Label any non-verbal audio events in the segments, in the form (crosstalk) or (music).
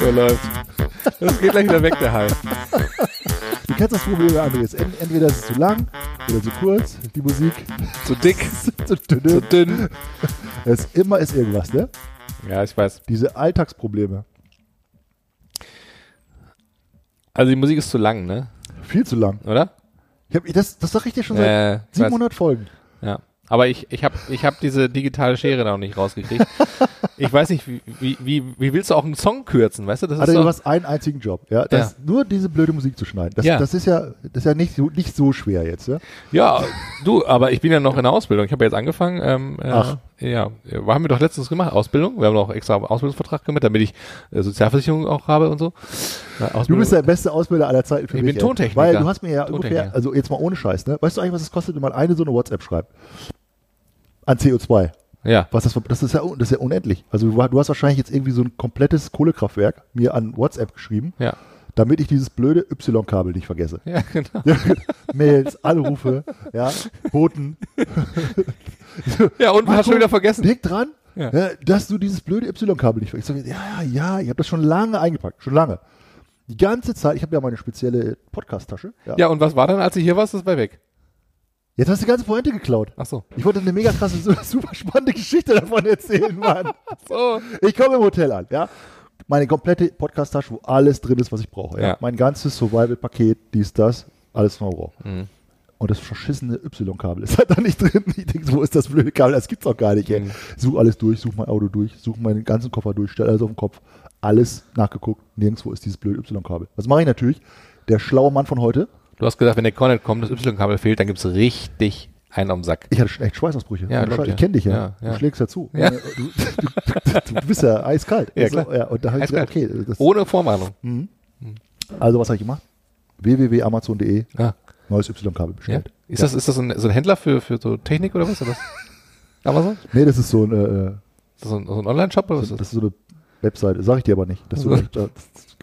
So läuft. Das geht gleich wieder weg, der Hall. Du kennst das Problem bei Andreas. Ent- Entweder ist es zu lang oder zu kurz, die Musik. Zu dick, (laughs) zu zu dünn. dünn. Es immer ist irgendwas, ne? Ja, ich weiß. Diese Alltagsprobleme. Also die Musik ist zu lang, ne? Viel zu lang. Oder? Ich hab, das, das sag ich dir schon seit Äh, ich weiß. 700 Folgen. Ja. Aber ich, ich habe ich hab diese digitale Schere noch nicht rausgekriegt. (laughs) ich weiß nicht, wie, wie, wie, wie willst du auch einen Song kürzen, weißt du? Das Also ist du hast einen einzigen Job, ja, das nur diese blöde Musik zu schneiden. Das, Ja. das ist ja, das ist ja nicht so, nicht so schwer jetzt, ja. ja, du, aber ich bin ja noch in der Ausbildung. Ich habe ja jetzt angefangen. Ähm, äh, Ach. Ja, wir haben wir doch letztens gemacht, Ausbildung. Wir haben noch extra Ausbildungsvertrag gemacht, damit ich äh, Sozialversicherung auch habe und so. Ja, Du bist der beste Ausbilder aller Zeiten für Ich mich. bin ey. Tontechniker. Weil du hast mir ja ungefähr, also jetzt mal ohne Scheiß, ne? Weißt du eigentlich, was es kostet, wenn man eine so eine WhatsApp schreibt? An CO2. ja. Was das, das ist ja, das ist ja unendlich. Also du, du hast wahrscheinlich jetzt irgendwie so ein komplettes Kohlekraftwerk mir an WhatsApp geschrieben, Ja. damit ich dieses blöde Y-Kabel nicht vergesse. Ja, genau. (laughs) Mails, Anrufe, ja, Boten. (laughs) Ja, und Marco, hast schon wieder vergessen. Denk dran, Ja. ja, dass du dieses blöde Y-Kabel nicht vergisst. Ja, ja, ja, ich habe das schon lange eingepackt, schon lange. Die ganze Zeit, ich habe ja meine spezielle Podcast-Tasche. Ja. Ja, und was war dann, als du hier warst? Das war weg. Jetzt hast du die ganze Pointe geklaut. Ach so. Ich wollte eine mega krasse, su- (laughs) super spannende Geschichte davon erzählen, Mann. So. Ich komme im Hotel an, ja. Meine komplette Podcast-Tasche, wo alles drin ist, was ich brauche. Ja. Mein ganzes Survival-Paket, dies, das, alles, was ich brauche. Mhm. Und das verschissene Y-Kabel ist (laughs) halt da nicht drin. Ich denke, wo ist das blöde Kabel? Das gibt's doch gar nicht, ey. Mhm. Such alles durch, such mein Auto durch, such meinen ganzen Koffer durch, stell alles auf den Kopf. Alles nachgeguckt. Nirgendwo ist dieses blöde Y-Kabel. Was mache ich natürlich? Der schlaue Mann von heute. Du hast gesagt, wenn der Connect kommt, das Y-Kabel fehlt, dann gibt's richtig einen am Sack. Ich hatte schon echt Schweißausbrüche. Ja, ich dir. kenne dich ja. Ja, ja. Du schlägst ja zu. Ja. (laughs) Du, du, du bist ja eiskalt. Ja, Also, klar. ja, und da habe ich gesagt, okay. Ohne Vorwarnung. also was habe ich gemacht? www.amazon.de Ja. Neues Y-Kabel ja. bestellt. Ist das, ist das ein, so ein Händler für, für so Technik oder was? Oder was? (laughs) Amazon? Nee, das ist so ein, äh, Ist das so ein, so ein Online-Shop oder was das ist so eine Webseite. Sag ich dir aber nicht. Das, so, Also. da,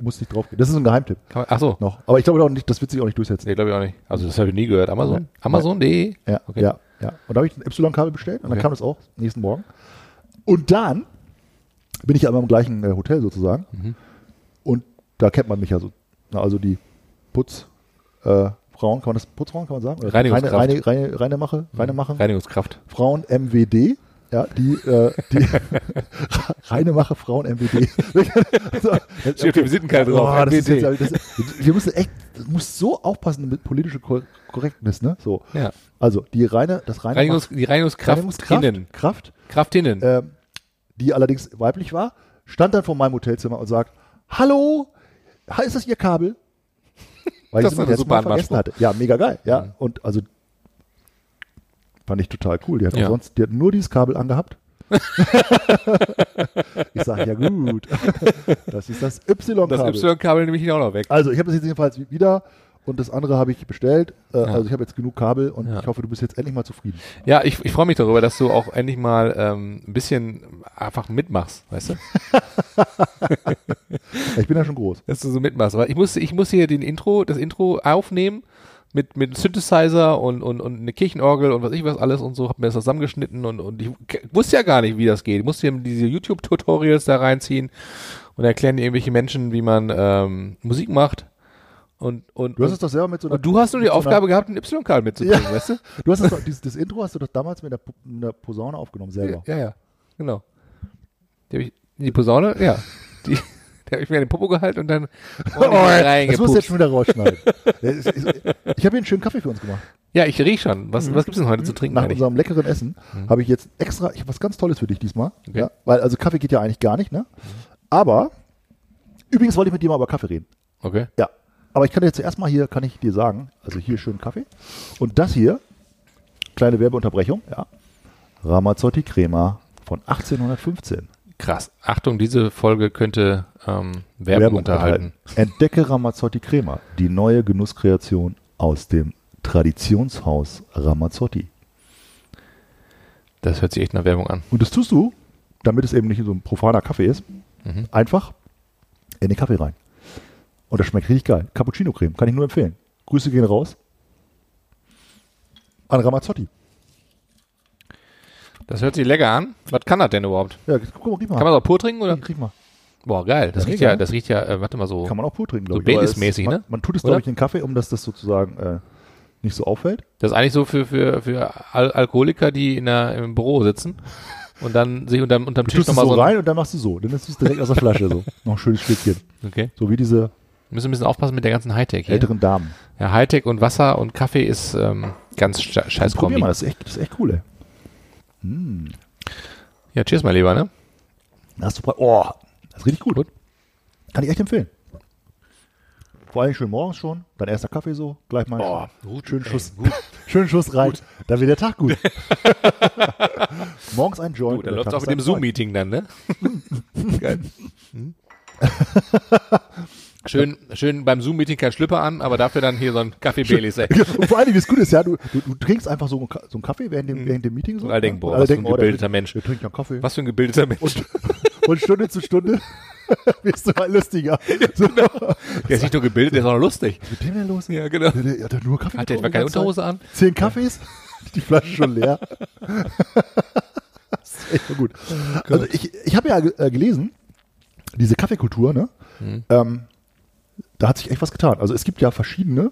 muss nicht drauf gehen. Das ist so ein Geheimtipp man, ach so. noch. Aber ich glaube auch nicht, das wird sich auch nicht durchsetzen. Nee, glaube ich auch nicht. Also das habe ich nie gehört. Amazon? Nee. Amazon.de? Ja, Okay. ja, ja. Und da habe ich ein Y-Kabel bestellt und dann Okay. kam das auch nächsten Morgen. Und dann bin ich ja immer im gleichen äh, Hotel sozusagen. Mhm. Und da kennt man mich ja so. Na, also die Putzfrauen, äh, Frauen, kann man das Putzfrauen kann man sagen? Reinigungskraft. Mhm. Reine, reine, reine, Mache, reine Mache. Reinigungskraft. Frauen MWD. Ja, die, äh, die (laughs) reine Mache Frauen MWD. so, Steht auf der Visitenkarte drauf, Oh, MWD. jetzt, das, wir müssen echt, das muss so aufpassen mit politischer Kor Korrektness, ne? So. Ja. Also die reine, das reine Reinigungs, die Reinigungskraft, Reinigungskraftinnen. Kraft, Kraftinnen. ähm, die allerdings weiblich war, stand dann vor meinem Hotelzimmer und sagt, hallo, ha, ist das Ihr Kabel? Weil Das ich jetzt super mal vergessen hatte. Ja, mega geil. Ja, Mhm. und also fand ich total cool. Die hat, Ja. sonst, die hat nur dieses Kabel angehabt. (laughs) ich sage, ja gut, (laughs) das ist das das Y-Kabel. Y-Kabel nehme ich auch noch weg. Also ich habe das jetzt jedenfalls wieder und das andere habe ich bestellt. Äh, Ja. Also ich habe jetzt genug Kabel und Ja. ich hoffe, du bist jetzt endlich mal zufrieden. Ja, ich, ich freue mich darüber, dass du auch endlich mal ähm, ein bisschen einfach mitmachst, weißt du? (laughs) Ich bin ja schon groß. Dass du so mitmachst. Weil ich musste, ich musste hier den Intro, das Intro aufnehmen mit, mit Synthesizer und, und, und eine Kirchenorgel und was ich was alles und so, hab mir das zusammengeschnitten und, und ich wusste ja gar nicht, wie das geht. Ich musste ja diese YouTube-Tutorials da reinziehen und erklären irgendwelche Menschen, wie man ähm, Musik macht. Und, und, Du hast es doch selber mit so einer und du hast nur die mit so einer- Aufgabe gehabt, ein Y-Kabel mitzubringen, Ja. weißt du? (laughs) Du hast das, doch- dieses, das Intro hast du doch damals mit der Posaune aufgenommen selber. Ja, ja, genau. Die, ich, die Posaune, ja. Die, (laughs) die habe ich mir in den Popo gehalten und dann (laughs) Oh, das musst du jetzt schon wieder rausschneiden. Es es- ich habe hier einen schönen Kaffee für uns gemacht. Ja, ich riech schon. Was, was gibt's denn heute zu trinken Nach eigentlich? unserem leckeren Essen habe ich jetzt extra, ich habe was ganz Tolles für dich diesmal. Okay. Ja, weil also Kaffee geht ja eigentlich gar nicht, ne? Aber übrigens wollte ich mit dir mal über Kaffee reden. Okay. Ja. Aber ich kann dir zuerst mal hier, kann ich dir sagen, also hier schön Kaffee. Und das hier, kleine Werbeunterbrechung, ja. Ramazzotti Crema von 1815. Krass. Achtung, diese Folge könnte ähm, Werbung, unterhalten. Entdecke Ramazzotti Crema, die neue Genusskreation aus dem Traditionshaus Ramazzotti. Das hört sich echt nach Werbung an. Und das tust du, damit es eben nicht so ein profaner Kaffee ist, Mhm. einfach in den Kaffee rein. Und das schmeckt richtig geil. Cappuccino-Creme, kann ich nur empfehlen. Grüße gehen raus. An Ramazzotti. Das hört sich lecker an. Was kann das denn überhaupt? Ja, guck mal, riech mal. Kann man das auch pur trinken oder? Riech mal. Boah, geil. Das Ja, riecht ja, das riecht ja, äh, warte mal so. Kann man auch pur trinken, So glaube ich. Aber es- Baileys-mäßig, man, ne? Man tut es, glaube ich, in den Kaffee, um dass das sozusagen äh, nicht so auffällt. Das ist eigentlich so für, für, für Al Alkoholiker, die in der, im Büro sitzen und dann sich unterm, unterm Du Tisch nochmal so so. ein- rein und dann machst du so. Dann ist es direkt aus der Flasche so. (laughs) Noch ein schönes Stückchen. Okay. So wie diese Müssen ein bisschen aufpassen mit der ganzen Hightech hier. älteren Damen. Ja, Hightech und Wasser und Kaffee ist ähm, ganz sche- scheiß Probier Kombi. mal, das ist echt, das ist echt cool, ey. Ja, cheers, mein Lieber, ne? Da hast du, pra- oh, das ist richtig gut. Kann ich echt empfehlen. Vor allem schön morgens schon, dein erster Kaffee so, gleich mal Oh, gut, schönen ey, Schuss, (laughs) schönen Schuss rein. Da wird der Tag gut. (laughs) morgens ein Joint. Gut, da und der läuft auch ist mit dem. Zoom-Meeting dann, ne? (laughs) Geil. Schön, schön beim Zoom-Meeting kein Schlüpper an, aber dafür dann hier so ein Kaffee Baileys, ey. (laughs) Und vor allem, wie es gut ist, ja, du, du, du trinkst einfach so, so einen Kaffee während dem, während dem Meeting. So, Und alle denken, boah, alle was für ein oh, der- gebildeter Mensch. Der trinkt ja Kaffee. Was für ein gebildeter Mensch. Und, (laughs) und Stunde zu Stunde (laughs) wirst du mal lustiger. So, Der ist nicht nur gebildet, der ist auch noch lustig. Was ist mit dem denn los? Ja, genau. Der, der, hat er nur Kaffee Hat der etwa keine Unterhose an? Zehn Kaffees? Die Flasche schon leer. das ist echt mal gut. Also ich, ich habe ja äh, gelesen, diese Kaffeekultur, ne? Mhm. Ähm, da hat sich echt was getan. Also es gibt ja verschiedene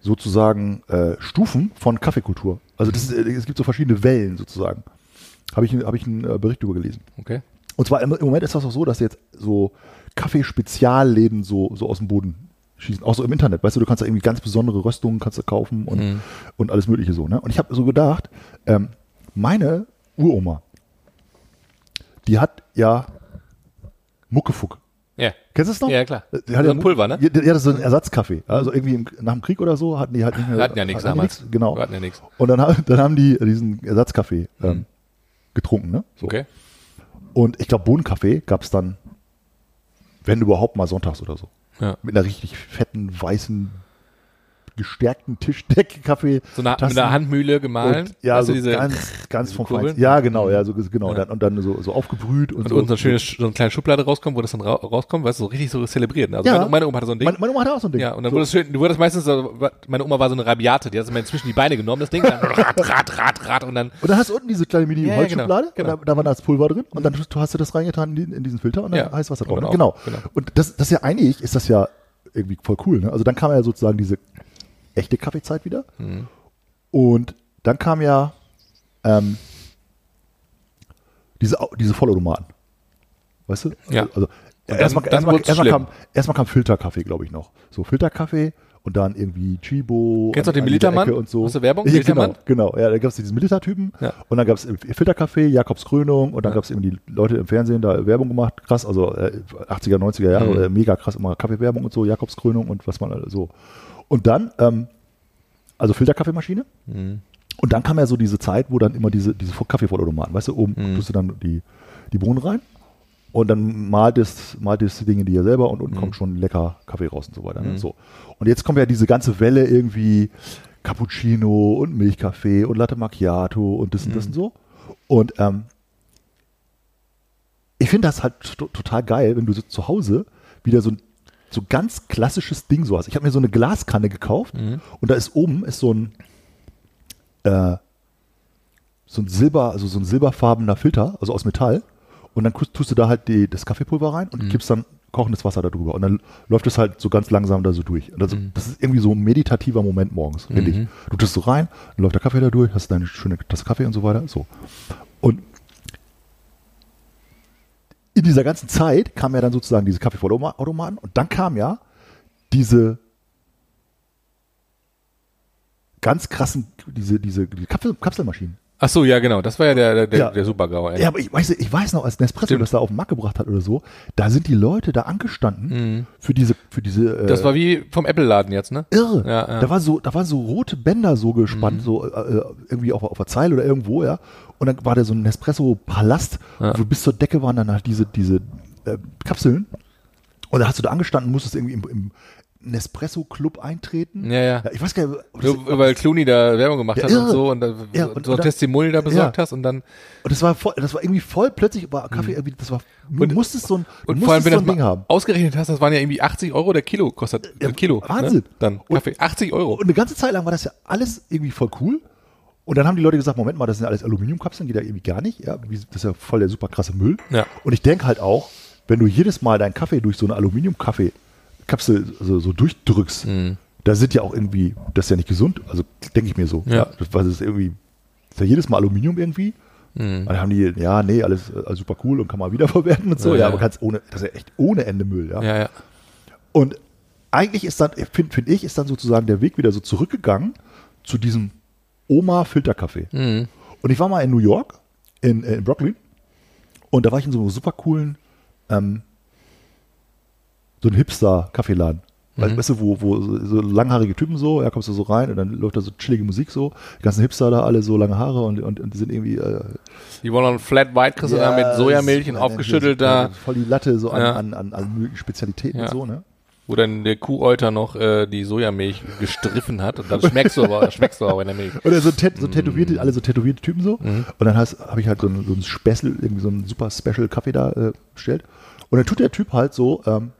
sozusagen äh, Stufen von Kaffeekultur. Also das ist, äh, es gibt so verschiedene Wellen sozusagen. Habe ich, hab ich einen äh, Bericht darüber gelesen. Okay. Und zwar im, im Moment ist das auch so, dass jetzt so Kaffeespezialläden so, so aus dem Boden schießen. Auch so im Internet. Weißt du, du kannst da irgendwie ganz besondere Röstungen kannst du kaufen und, Mhm. und alles Mögliche so. Ne? Und ich habe so gedacht, ähm, meine Uroma, die hat ja Muckefuck. Kennst du es noch? Ja, klar. Die hat So ein Pulver, ne? Ja, die hatte so einen Ersatzkaffee. Also irgendwie im, nach dem Krieg oder so hatten die halt nicht mehr. Wir hatten ja nichts die damals. nichts, Genau. Wir hatten ja nichts. Und dann, dann haben die diesen Ersatzkaffee ähm, getrunken. Ne? So. Okay. Und ich glaube, Bohnenkaffee gab es dann, wenn überhaupt mal sonntags oder so. Ja. Mit einer richtig fetten, weißen, gestärkten Tischdecke-Kaffee. (laughs) So eine, mit einer Handmühle gemahlen. Und, ja, so diese, ganz, ganz vom Kurbeln? Feinsten. Ja, genau, ja, so, genau. Ja. Dann, und dann so, so aufgebrüht und, und so. unten so, ein schönes, so eine kleine Schublade rauskommt, wo das dann ra rauskommt, weißt du, so richtig so zelebriert. Also Ja. meine, meine Oma hatte so ein Ding. Meine, meine Oma hatte auch so ein Ding. ja, und dann so. wurde es schön, du wurdest meistens so, meine Oma war so eine Rabiate, die hat es immer zwischen die Beine genommen, das Ding, dann (laughs) rat, rat, rat, rat, und dann, Und dann hast du unten diese kleine Ja, ja, Mini-Holzschublade, genau, und da, da war das Pulver drin und dann hast du- das reingetan in, in diesen Filter und dann Ja. heißt Wasser drauf. Und ne? Genau. auch, genau. Und das, das ist ja eigentlich, ist das ja irgendwie voll cool. Ne? Also dann kam ja sozusagen diese echte Kaffeezeit wieder. Mhm. Und dann kam ja ähm, diese, diese Vollautomaten. Weißt du? Ja. Also, erstmal, wurd's erstmal, schlimm. kam, erstmal kam Filterkaffee, glaube ich, noch. So Filterkaffee und dann irgendwie Chibo. Kennst du den Militermann? Und so. Aus der Werbung? Ja, genau, Militermann? genau. Ja, da gab es diesen Militertypen Ja. und dann gab es Filterkaffee, Jakobs Krönung und dann Ja. gab es eben die Leute im Fernsehen da Werbung gemacht, krass, also äh, 80er, 90er Jahre, Mhm. äh, mega krass immer Kaffeewerbung und so, Jakobs Krönung und was man so. Und dann, ähm, also Filterkaffeemaschine Mhm. und dann kam ja so diese Zeit, wo dann immer diese, diese Kaffeevollautomaten, weißt du, oben Mhm. tust du dann die, die Bohnen rein und dann malt es, malt es die Dinge ja selber und unten Mhm. kommt schon lecker Kaffee raus und so weiter. Ne? Mhm. So. Und jetzt kommt ja diese ganze Welle irgendwie Cappuccino und Milchkaffee und Latte Macchiato und das und das Mhm. und so. Und ähm, ich finde das halt to- total geil, wenn du so zu Hause wieder so ein so ganz klassisches Ding so hast. Ich habe mir so eine Glaskanne gekauft Mhm. und da ist oben ist so ein äh, so ein Silber, also so ein silberfarbener Filter, also aus Metall. Und dann tust du da halt die, das Kaffeepulver rein und Mhm. kippst dann kochendes Wasser darüber. Und dann läuft es halt so ganz langsam da so durch. Und das, Mhm. das ist irgendwie so ein meditativer Moment morgens, finde Mhm. ich. Du tust so rein, dann läuft der Kaffee da durch, hast deine schöne Tasse Kaffee und so weiter. So. Und in dieser ganzen Zeit kam ja dann sozusagen diese Kaffeevollautomaten und dann kam ja diese ganz krassen, diese, diese, diese Kapsel, Kapselmaschinen. Ach so, ja, genau, das war ja der, der, Ja. der Supergau, ey. Ja, aber ich weiß, ich weiß noch, als Nespresso Stimmt. das da auf den Markt gebracht hat oder so, da sind die Leute da angestanden Mhm. für diese, für diese. Äh, Das war wie vom Apple-Laden jetzt, ne? irre. Ja, ja. Da war so, da waren so rote Bänder so gespannt, Mhm. so äh, irgendwie auf, auf der Zeile oder irgendwo, ja. Und dann war da so ein Nespresso-Palast, Ja. wo bis zur Decke waren dann halt diese, diese äh, Kapseln. Und da hast du da angestanden, musstest irgendwie im, im Nespresso-Club eintreten. Ja, ja. ich weiß gar nicht, Nur, weil Clooney da Werbung gemacht Ja, hat und so und, da, Ja, so und- ein und dann- Testimonial da besorgt Ja. hast und dann Und das war voll, das war irgendwie voll plötzlich war Kaffee irgendwie, das war, du Und- musstest so ein, und musstest vor allem, wenn so ein Ding haben. ausgerechnet hast, das waren ja irgendwie 80 Euro der Kilo, kostet Ja, ein Kilo. Wahnsinn. Ne? Dann Und- Kaffee, 80 Euro. Und eine ganze Zeit lang war das ja alles irgendwie voll cool. Und dann haben die Leute gesagt, Moment mal, das sind ja alles Aluminiumkapseln, geht ja irgendwie gar nicht. Ja, das ist ja voll der super krasse Müll. Ja. Und ich denke halt auch, wenn du jedes Mal deinen Kaffee durch so eine Aluminiumkaffee-Kapsel so, so durchdrückst, da sind ja auch irgendwie, das ist ja nicht gesund. Also denke ich mir so. Ja. Das, was ist irgendwie, ist ja jedes Mal Aluminium irgendwie. Und dann haben die, ja, nee, alles, alles super cool und kann man wiederverwerten (laughs) und so. Ja, Ja, ja. aber kannst ohne, das ist ja echt ohne Ende Müll, ja. ja, ja. Und eigentlich ist dann, finde find ich, ist dann sozusagen der Weg wieder so zurückgegangen zu diesem Oma-Filterkaffee. Mhm. Und ich war mal in New York, in, äh, in Brooklyn, und da war ich in so einem super coolen, ähm, so ein Hipster-Kaffeeladen. Weißt, weißt du, wo, wo so, langhaarige Typen so, ja, kommst du so rein und dann läuft da so chillige Musik so, die ganzen Hipster da alle so lange Haare und, und, und die sind irgendwie äh, Die wollen noch ein Flat White kriegst da mit Sojamilch und aufgeschüttelt ja, da, Voll die Latte so an, Ja. an, an, an möglichen Spezialitäten Ja. und so, ne? Wo dann der Kuhäuter noch äh, die Sojamilch gestriffen hat und dann schmeckst du aber, (laughs) schmeckst du aber in der Milch. Oder so, tät, so Mm. tätowierte, alle so tätowierte Typen so. Mhm. Und dann habe ich halt so ein, so ein Special, irgendwie so einen super Special Kaffee da äh, bestellt. Und dann tut der Typ halt so, ähm,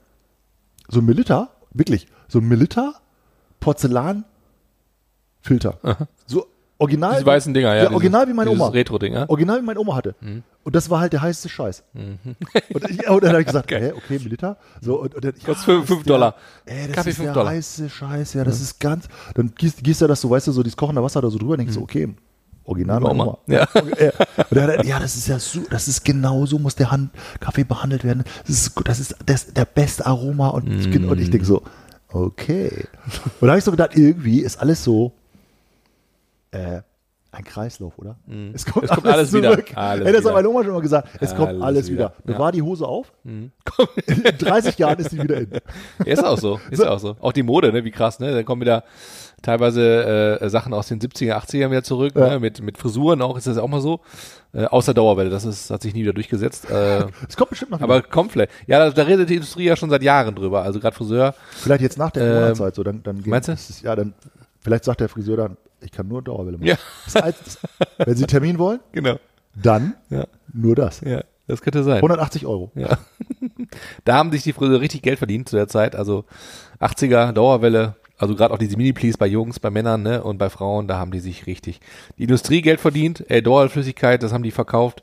so ein Melitta, wirklich, so ein Melitta Porzellanfilter. So original. Diese weißen Dinger, ja. Ja, original wie meine Oma. Retro-Ding, ja. Original wie meine Oma hatte. Und das war halt der heißeste Scheiß. Und, ich, und dann habe ich gesagt, (laughs) hä, okay, Melitta. So, und, und dann, fünf ist der- Dollar. Ey, das Kaffee ist fünf der Dollar. heiße Scheiß, ja, das ist ganz. Dann gießt, gießt er das so, weißt du, so dieses kochende Wasser da so drüber, denkst so, okay, original meine Oma. Oma. Ja. (laughs) Ja. Und dann, hat ja, das ist ja so, das ist genau so muss der Hand Kaffee behandelt werden. Das ist, das ist das, der beste Aroma und, und ich denke so, okay. Und da habe ich so gedacht, irgendwie ist alles so äh, ein Kreislauf, oder? Es kommt, Es kommt alles wieder. zurück. Alles Ey, das wieder. hat meine Oma schon mal gesagt. Es kommt Alles alles wieder. wieder. Ja. Bewahr die Hose auf. (laughs) In 30 Jahren ist die wieder in. Ja, ist auch so. Ist auch so. Auch die Mode, ne? Wie krass, ne? Da kommen wieder teilweise äh, Sachen aus den 70er, 80er wieder zurück, Ja. ne? Mit, mit Frisuren auch, ist das auch mal so. Äh, außer Dauerwelle, das ist, hat sich nie wieder durchgesetzt. Äh, (laughs) Es kommt bestimmt noch wieder. aber kommt vielleicht. Ja, da, da redet die Industrie ja schon seit Jahren drüber. Also gerade Friseur. Vielleicht jetzt nach der Ähm, Corona-Zeit so, dann, dann meinst du? Ja, dann vielleicht sagt der Friseur dann, ich kann nur Dauerwelle machen. Ja. Das heißt, wenn Sie einen Termin wollen, Genau. dann Ja. nur das. Ja, das könnte sein. 180 Euro. Ja. (laughs) da haben sich die Friseure richtig Geld verdient zu der Zeit. Also 80er, Dauerwelle, also gerade auch diese Mini-Please bei Jungs, bei Männern ne, und bei Frauen, da haben die sich richtig die Industrie Geld verdient. Äh, Dauerflüssigkeit, das haben die verkauft.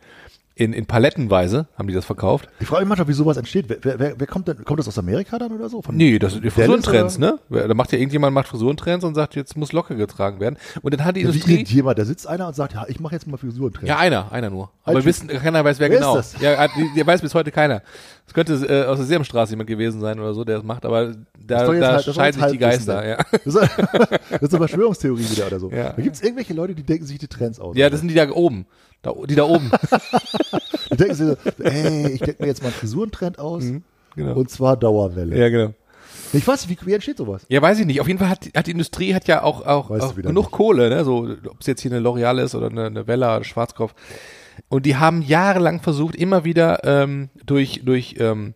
In, in Palettenweise haben die das verkauft. Ich frage mich manchmal, wie sowas entsteht. Wer, wer, wer, kommt denn? Kommt das aus Amerika dann oder so? Von Nee, das sind die Frisurentrends, ne? Da macht ja irgendjemand macht Frisurentrends und sagt, jetzt muss locker getragen werden. Und dann hat die Ja, wie Industrie. irgendjemand, da sitzt einer und sagt, ja, ich mache jetzt mal Frisurentrend. Ja, einer, einer nur. Aber Typ. wissen, keiner weiß, wer, Wer genau. ist das? Ja, die, die weiß bis heute keiner. Es könnte äh, aus der Sesamstraße jemand gewesen sein oder so, der das macht, aber da, da halt- scheiden sich die Halbwissen Geister. sein. Ja. Das ist, (laughs) das ist eine Verschwörungstheorie wieder oder so. Ja. Da gibt es irgendwelche Leute, die denken sich die Trends aus. ja, das sind die da oben. Da, die da oben. (laughs) die denken sich so, ey, ich denke mir jetzt mal einen Frisurentrend aus. genau. Und zwar Dauerwelle. ja, genau. Ich weiß nicht, wie, wie entsteht sowas? Ja, weiß ich nicht. Auf jeden Fall hat, hat die Industrie hat ja auch, auch, auch genug nicht. Kohle, ne? So, ob es jetzt hier eine L'Oreal ist oder eine, eine Vella oder Schwarzkopf. Und die haben jahrelang versucht, immer wieder ähm, durch, durch ähm,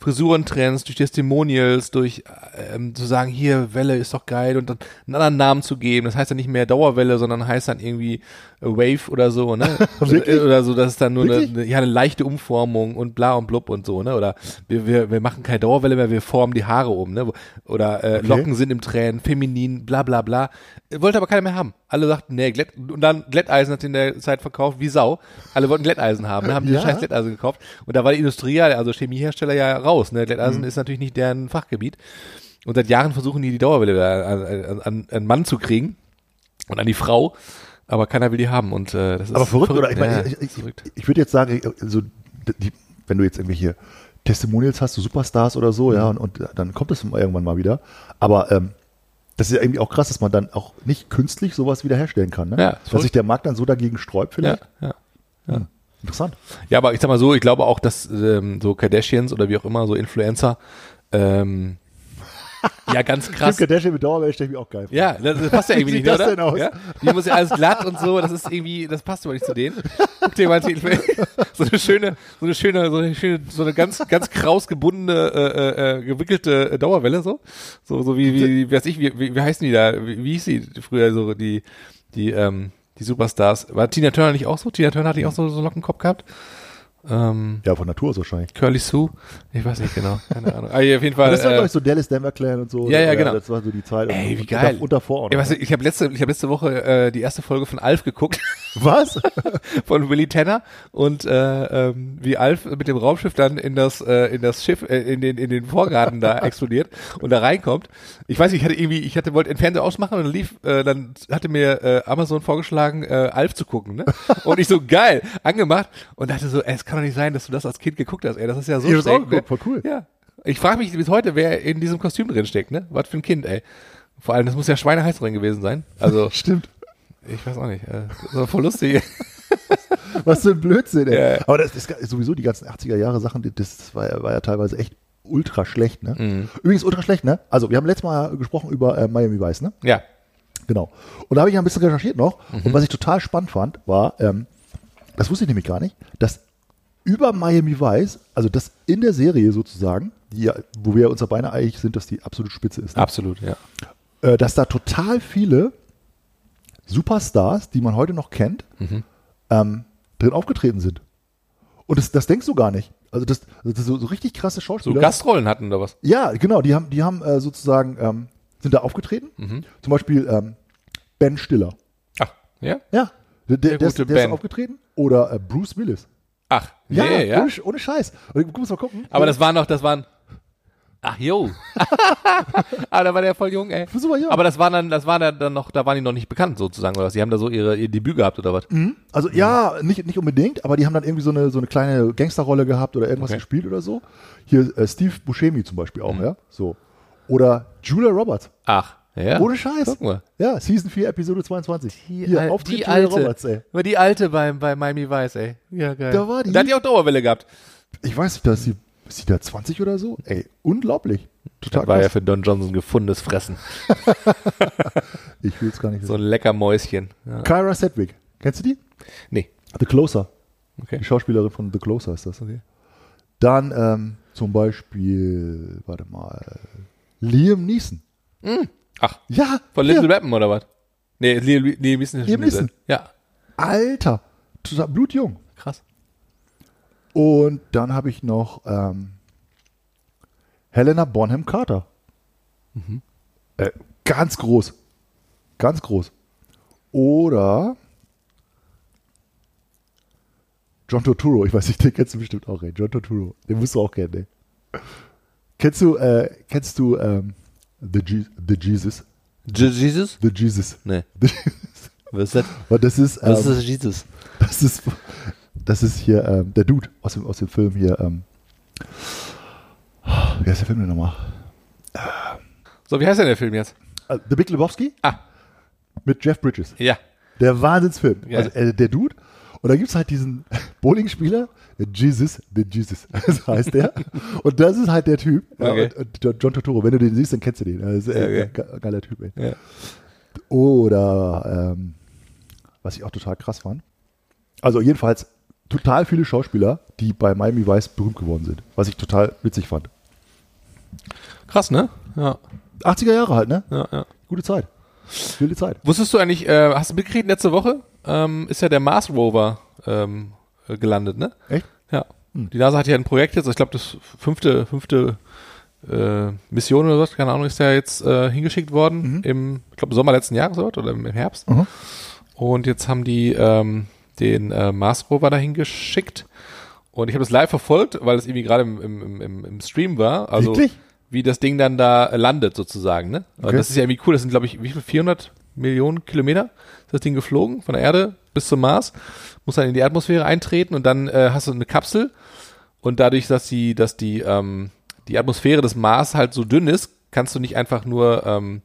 Frisurentrends, durch Testimonials, durch ähm, zu sagen, hier, Welle ist doch geil und dann einen anderen Namen zu geben. Das heißt dann nicht mehr Dauerwelle, sondern heißt dann irgendwie Wave oder so, ne? (laughs) Oder, so, das ist dann nur eine, eine, ja, eine leichte Umformung und bla und blub und so, ne? Oder wir, wir, wir machen keine Dauerwelle mehr, wir formen die Haare um, ne? Oder äh, Okay. Locken sind im Tränen, feminin, bla bla bla. Wollte aber keiner mehr haben. Alle sagten, nee, Glätt, und dann Glätteisen hat in der Zeit verkauft wie Sau. Alle wollten Glätteisen haben, ne? haben die Ja. scheiß Glätteisen gekauft. Und da war die Industrie, also Chemiehersteller ja raus, ne? Mhm. Glätteisen ist natürlich nicht deren Fachgebiet. Und seit Jahren versuchen die die Dauerwelle da an, an, an, Mann zu kriegen und an die Frau. Aber keiner will die haben und äh, das ist Aber verrückt, oder? Ich, meine, ja, ich, ich, verrückt. ich, ich würde jetzt sagen, also, die, wenn du jetzt irgendwelche Testimonials hast, so Superstars oder so, Mhm. ja, und, und dann kommt das irgendwann mal wieder. Aber ähm, das ist ja irgendwie auch krass, dass man dann auch nicht künstlich sowas wiederherstellen kann. Ne? Ja, dass verrückt. sich der Markt dann so dagegen sträubt ja, vielleicht. ja. Interessant. Ja, aber ich sag mal so, ich glaube auch, dass ähm, so Kardashians oder wie auch immer, so Influencer, ähm, (laughs) Ja, ganz Kim krass. Kardashian mit Dauerwelle stelle ich mir auch geil vor. Ja, das, das passt ja irgendwie (laughs) Wie nicht, das oder? denn aus? Ja? Die muss ja alles glatt und so, das ist irgendwie, das passt aber nicht zu denen. Guck dir mal die, (laughs) so eine schöne, so eine schöne, so eine schöne, so eine ganz, ganz kraus gebundene, äh, äh, gewickelte Dauerwelle, so. So, so wie, wie, wie weiß ich, wie, wie, wie heißen die da? Wie, wie hieß die früher so, die, die, ähm, die Superstars? War Tina Turner nicht auch so? Tina Turner hatte ich auch so, so einen Lockenkopf gehabt. Ähm, Ja, von Natur aus wahrscheinlich. Curly Sue? Ich weiß nicht genau, keine (laughs) Ahnung. Aber auf jeden Fall. das war, äh, glaube ich, so Dallas Denver Clan und so. Ja, ja, genau. Das war so die Zeit. Ey, wie geil. Und davor auch Ja, noch. weißt du, ich habe letzte, ich hab letzte Woche äh, die erste Folge von Alf geguckt, (laughs) Was? (laughs) von Willy Tanner und äh, ähm, wie Alf mit dem Raumschiff dann in das äh, in das Schiff äh, in den in den Vorgarten da explodiert und da reinkommt. Ich weiß nicht, ich hatte irgendwie, ich hatte wollte den Fernseher ausmachen und dann lief, äh, dann hatte mir äh, Amazon vorgeschlagen, äh, Alf zu gucken, ne? Und ich so geil angemacht und dachte so, ey, es kann doch nicht sein, dass du das als Kind geguckt hast, ey, das ist ja so auch schräg, ne? voll cool. Ja. Ich frage mich bis heute, wer in diesem Kostüm drin steckt, ne? Was für ein Kind, ey. Vor allem, das muss ja schweineheiß drin gewesen sein. Also, (laughs) Stimmt. ich weiß auch nicht. Äh, das war voll lustig. (laughs) Was für ein Blödsinn, ey. Ja, ja. Aber das ist sowieso die ganzen 80er Jahre Sachen, das, war, ja- war ja teilweise echt ultra schlecht, ne? Mhm. Übrigens ultra schlecht, ne? Also, wir haben letztes Mal gesprochen über äh, Miami Vice, ne? ja. Genau. Und da habe ich ja ein bisschen recherchiert noch. Mhm. Und was ich total spannend fand, war, ähm, das wusste ich nämlich gar nicht, dass über Miami Vice, also das in der Serie sozusagen, die wo wir uns ja beinahe einig sind, dass die absolute Spitze ist, ne? Absolut, ja. äh, dass da total viele Superstars, die man heute noch kennt, Mhm. ähm, drin aufgetreten sind. Und das, das denkst du gar nicht. Also das, das ist so, so richtig krasse So Schauspieler. Gastrollen hatten oder was? Ja, genau, die haben, die haben äh, sozusagen, ähm, sind da aufgetreten. Mhm. Zum Beispiel ähm, Ben Stiller. Ach, ja? Ja, der, der, der, ist, gute der ist aufgetreten. Oder äh, Bruce Willis. Ach, Ja, nee, ja. Ohne, ohne Scheiß. Und du musst mal gucken. Aber das waren noch, das waren. Ach, jo. (laughs) (laughs) ah, da war der voll jung, ey. Super jung. Aber das waren dann, das waren dann noch, da waren die noch nicht bekannt sozusagen, oder was? Die haben da so ihre, ihr Debüt gehabt oder was? Also ja, nicht, nicht unbedingt, aber die haben dann irgendwie so eine, so eine kleine Gangsterrolle gehabt oder irgendwas Okay. gespielt oder so. Hier äh, Steve Buscemi zum Beispiel Mhm. auch, ja. So. Oder Julia Roberts. Ach, ja. Ohne Scheiß. Guck mal. Ja, Season 4, Episode 22. Die, Hier, al- Auftritt die alte, Roberts, ey. War die alte bei, bei Miami Vice, ey. Ja, geil. Da war die. Da hat die auch Dauerwelle gehabt. Ich weiß nicht, da ist sie, ist sie da 20 oder so? Ey, unglaublich. Total Das war ja krass. für Don Johnson gefundenes Fressen. (laughs) Ich will es gar nicht So wissen. ein lecker Mäuschen. Ja. Kyra Sedgwick. Kennst du die? Nee. The Closer. Okay. Die Schauspielerin von The Closer ist das. Dann ähm, zum Beispiel, warte mal, Liam Neeson. Ach, Ja, von. Little Rappen oder was? Nee, Liam Liam Neeson. Liam Neeson. Ja, Alter, blutjung. krass. Und dann habe ich noch ähm, Helena Bonham Carter. Mhm. Äh, ganz groß. Ganz groß. Oder John Turturro. Ich weiß nicht, den kennst du bestimmt auch, ey. John Turturro. Den musst du auch kennen, ey. Kennst du, äh, kennst du ähm, The, Je The Jesus? Je- Jesus? The Jesus. Nee. (laughs) The Jesus. Was ist das? Und das ist, Was ähm, ist Jesus? das ist, das ist hier ähm, der Dude aus dem, aus dem Film hier. Ähm, wie heißt der Film denn nochmal? So, wie heißt denn der Film jetzt? Äh, The Big Lebowski Ah, mit Jeff Bridges. ja. Der Wahnsinnsfilm. Ja. Also äh, der Dude. Und da gibt es halt diesen (laughs) Bowlingspieler, der Jesus, der Jesus, (laughs) so heißt der. Und das ist halt der Typ. Okay. Ja, und, und John Turturro, wenn du den siehst, dann kennst du den. Das ist äh, okay. ein ge- geiler Typ, ey. ja. Oder ähm, was ich auch total krass fand. Also jedenfalls total viele Schauspieler, die bei Miami Vice berühmt geworden sind. Was ich total witzig fand. Krass, ne? Ja, 80er Jahre halt, ne? ja, ja. Gute Zeit. Wilde Zeit. Wusstest du eigentlich, äh, hast du mitgekriegt, letzte Woche ähm, ist ja der Mars Rover ähm, äh, gelandet, ne? Echt? Ja. Die NASA hat ja ein Projekt jetzt, ich glaube, das fünfte, fünfte äh, Mission oder was, keine Ahnung, ist ja jetzt äh, hingeschickt worden im, ich glaube, Sommer letzten Jahres oder, oder im Herbst. Mhm. Und jetzt haben die ähm, den äh, Mars Rover dahin geschickt. Und ich habe das live verfolgt, weil es irgendwie gerade im, im, im, im Stream war. Also Wirklich? wie das Ding dann da landet sozusagen. Ne? Und Okay. das ist ja irgendwie cool. Das sind, glaube ich, wie viel? 400 Millionen Kilometer ist das Ding geflogen von der Erde bis zum Mars. Muss dann in die Atmosphäre eintreten und dann äh, hast du eine Kapsel. Und dadurch, dass die, dass die, ähm, die Atmosphäre des Mars halt so dünn ist, kannst du nicht einfach nur ähm,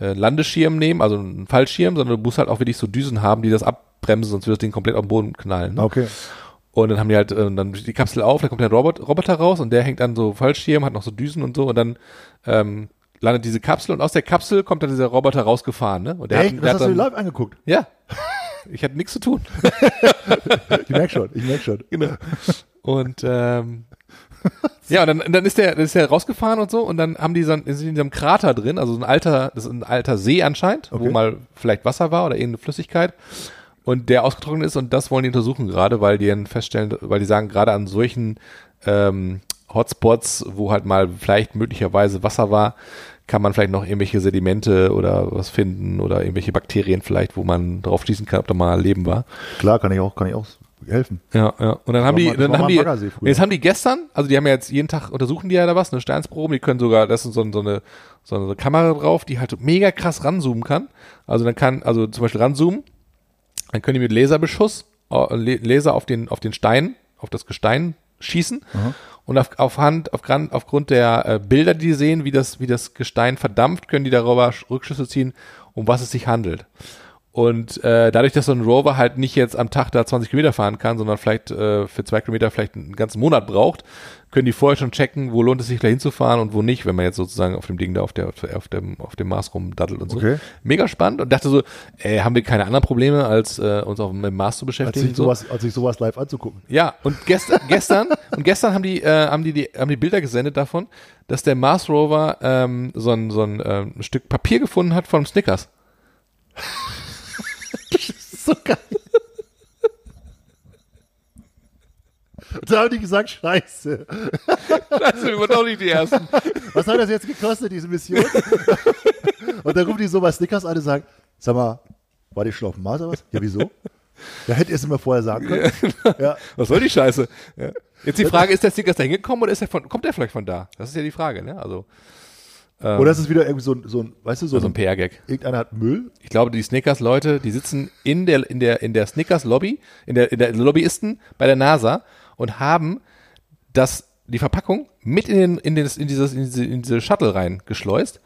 äh, Landeschirm nehmen, also einen Fallschirm, sondern du musst halt auch wirklich so Düsen haben, die das abbremsen, sonst wird das Ding komplett am Boden knallen. Ne? Okay. Und dann haben die halt, äh, dann die Kapsel auf, dann kommt der Robot, Roboter raus und der hängt an so Fallschirm, hat noch so Düsen und so und dann ähm, landet diese Kapsel und aus der Kapsel kommt dann dieser Roboter rausgefahren, ne? Und der Echt? hat, Das der hast hat du dann, live angeguckt? ja. (laughs) Ich hatte nichts zu tun. (laughs) Ich merk schon, ich merk schon. Genau. Und ähm, ja, und dann, dann ist der, dann ist der rausgefahren und so und dann haben die so, ein- sind in diesem Krater drin, also so ein alter, das ist ein alter See anscheinend, wo Okay. mal vielleicht Wasser war oder irgendeine Flüssigkeit und der ausgetrocknet ist und das wollen die untersuchen gerade, weil die dann feststellen, weil die sagen, gerade an solchen ähm, Hotspots, wo halt mal vielleicht möglicherweise Wasser war, kann man vielleicht noch irgendwelche Sedimente oder was finden oder irgendwelche Bakterien vielleicht, wo man drauf schließen kann, ob da mal Leben war. Klar, kann ich auch, kann ich auch helfen. Ja, ja. Und dann haben die, mal- dann haben die, jetzt haben die gestern, also die haben ja jetzt jeden Tag untersuchen die ja da was, eine Steinsprobe, die können sogar, das ist so, so eine, so eine Kamera drauf, die halt mega krass ranzoomen kann. Also dann kann, also zum Beispiel ranzoomen, dann können die mit Laserbeschuss, äh, Laser auf den, auf den Stein, auf das Gestein schießen und auf, auf Hand, auf, aufgrund der äh, Bilder, die die sehen, wie das, wie das Gestein verdampft, können die darüber Sch- Rückschlüsse ziehen, um was es sich handelt. Und äh, dadurch, dass so ein Rover halt nicht jetzt am Tag da 20 Kilometer fahren kann, sondern vielleicht äh, für zwei Kilometer vielleicht einen ganzen Monat braucht, können die vorher schon checken, wo lohnt es sich gleich hinzufahren und wo nicht, wenn man jetzt sozusagen auf dem Ding da auf, der, auf, dem, auf dem Mars rumdattelt und so. Okay. Mega spannend und dachte so, ey, haben wir keine anderen Probleme, als äh, uns auf dem Mars zu Als beschäftigen? sich so? sowas, als sich sowas live anzugucken. Ja, und gestern, (laughs) gestern, und gestern haben die, äh, haben die, die, haben die Bilder gesendet davon, dass der Mars Rover ähm, so ein, so ein, ähm, Stück Papier gefunden hat von Snickers. (laughs) So geil. Da haben die gesagt, scheiße. Sind wir doch nicht die Ersten. Was hat das jetzt gekostet, diese Mission? und dann rufen die so bei Snickers an und sagen, sag mal, war die schon auf dem Mars oder was? Ja, wieso? Ja, hätte ihr es mir vorher sagen können. Ja, Was soll die Scheiße? Ja. Jetzt die Frage, ist der Snickers da hingekommen oder ist der von, kommt der vielleicht von da? Das ist ja die Frage, ne? Also, Oder ist es wieder irgendwie so ein, so ein weißt du, so, so ein, PR-Gag. irgendeiner hat Müll. Ich glaube, die Snickers-Leute, die sitzen in der, in der, in der Snickers-Lobby, in der, in der Lobbyisten bei der NASA und haben das, die Verpackung mit in, den, in, den, in, dieses, in, diese, in diese Shuttle reingeschleust.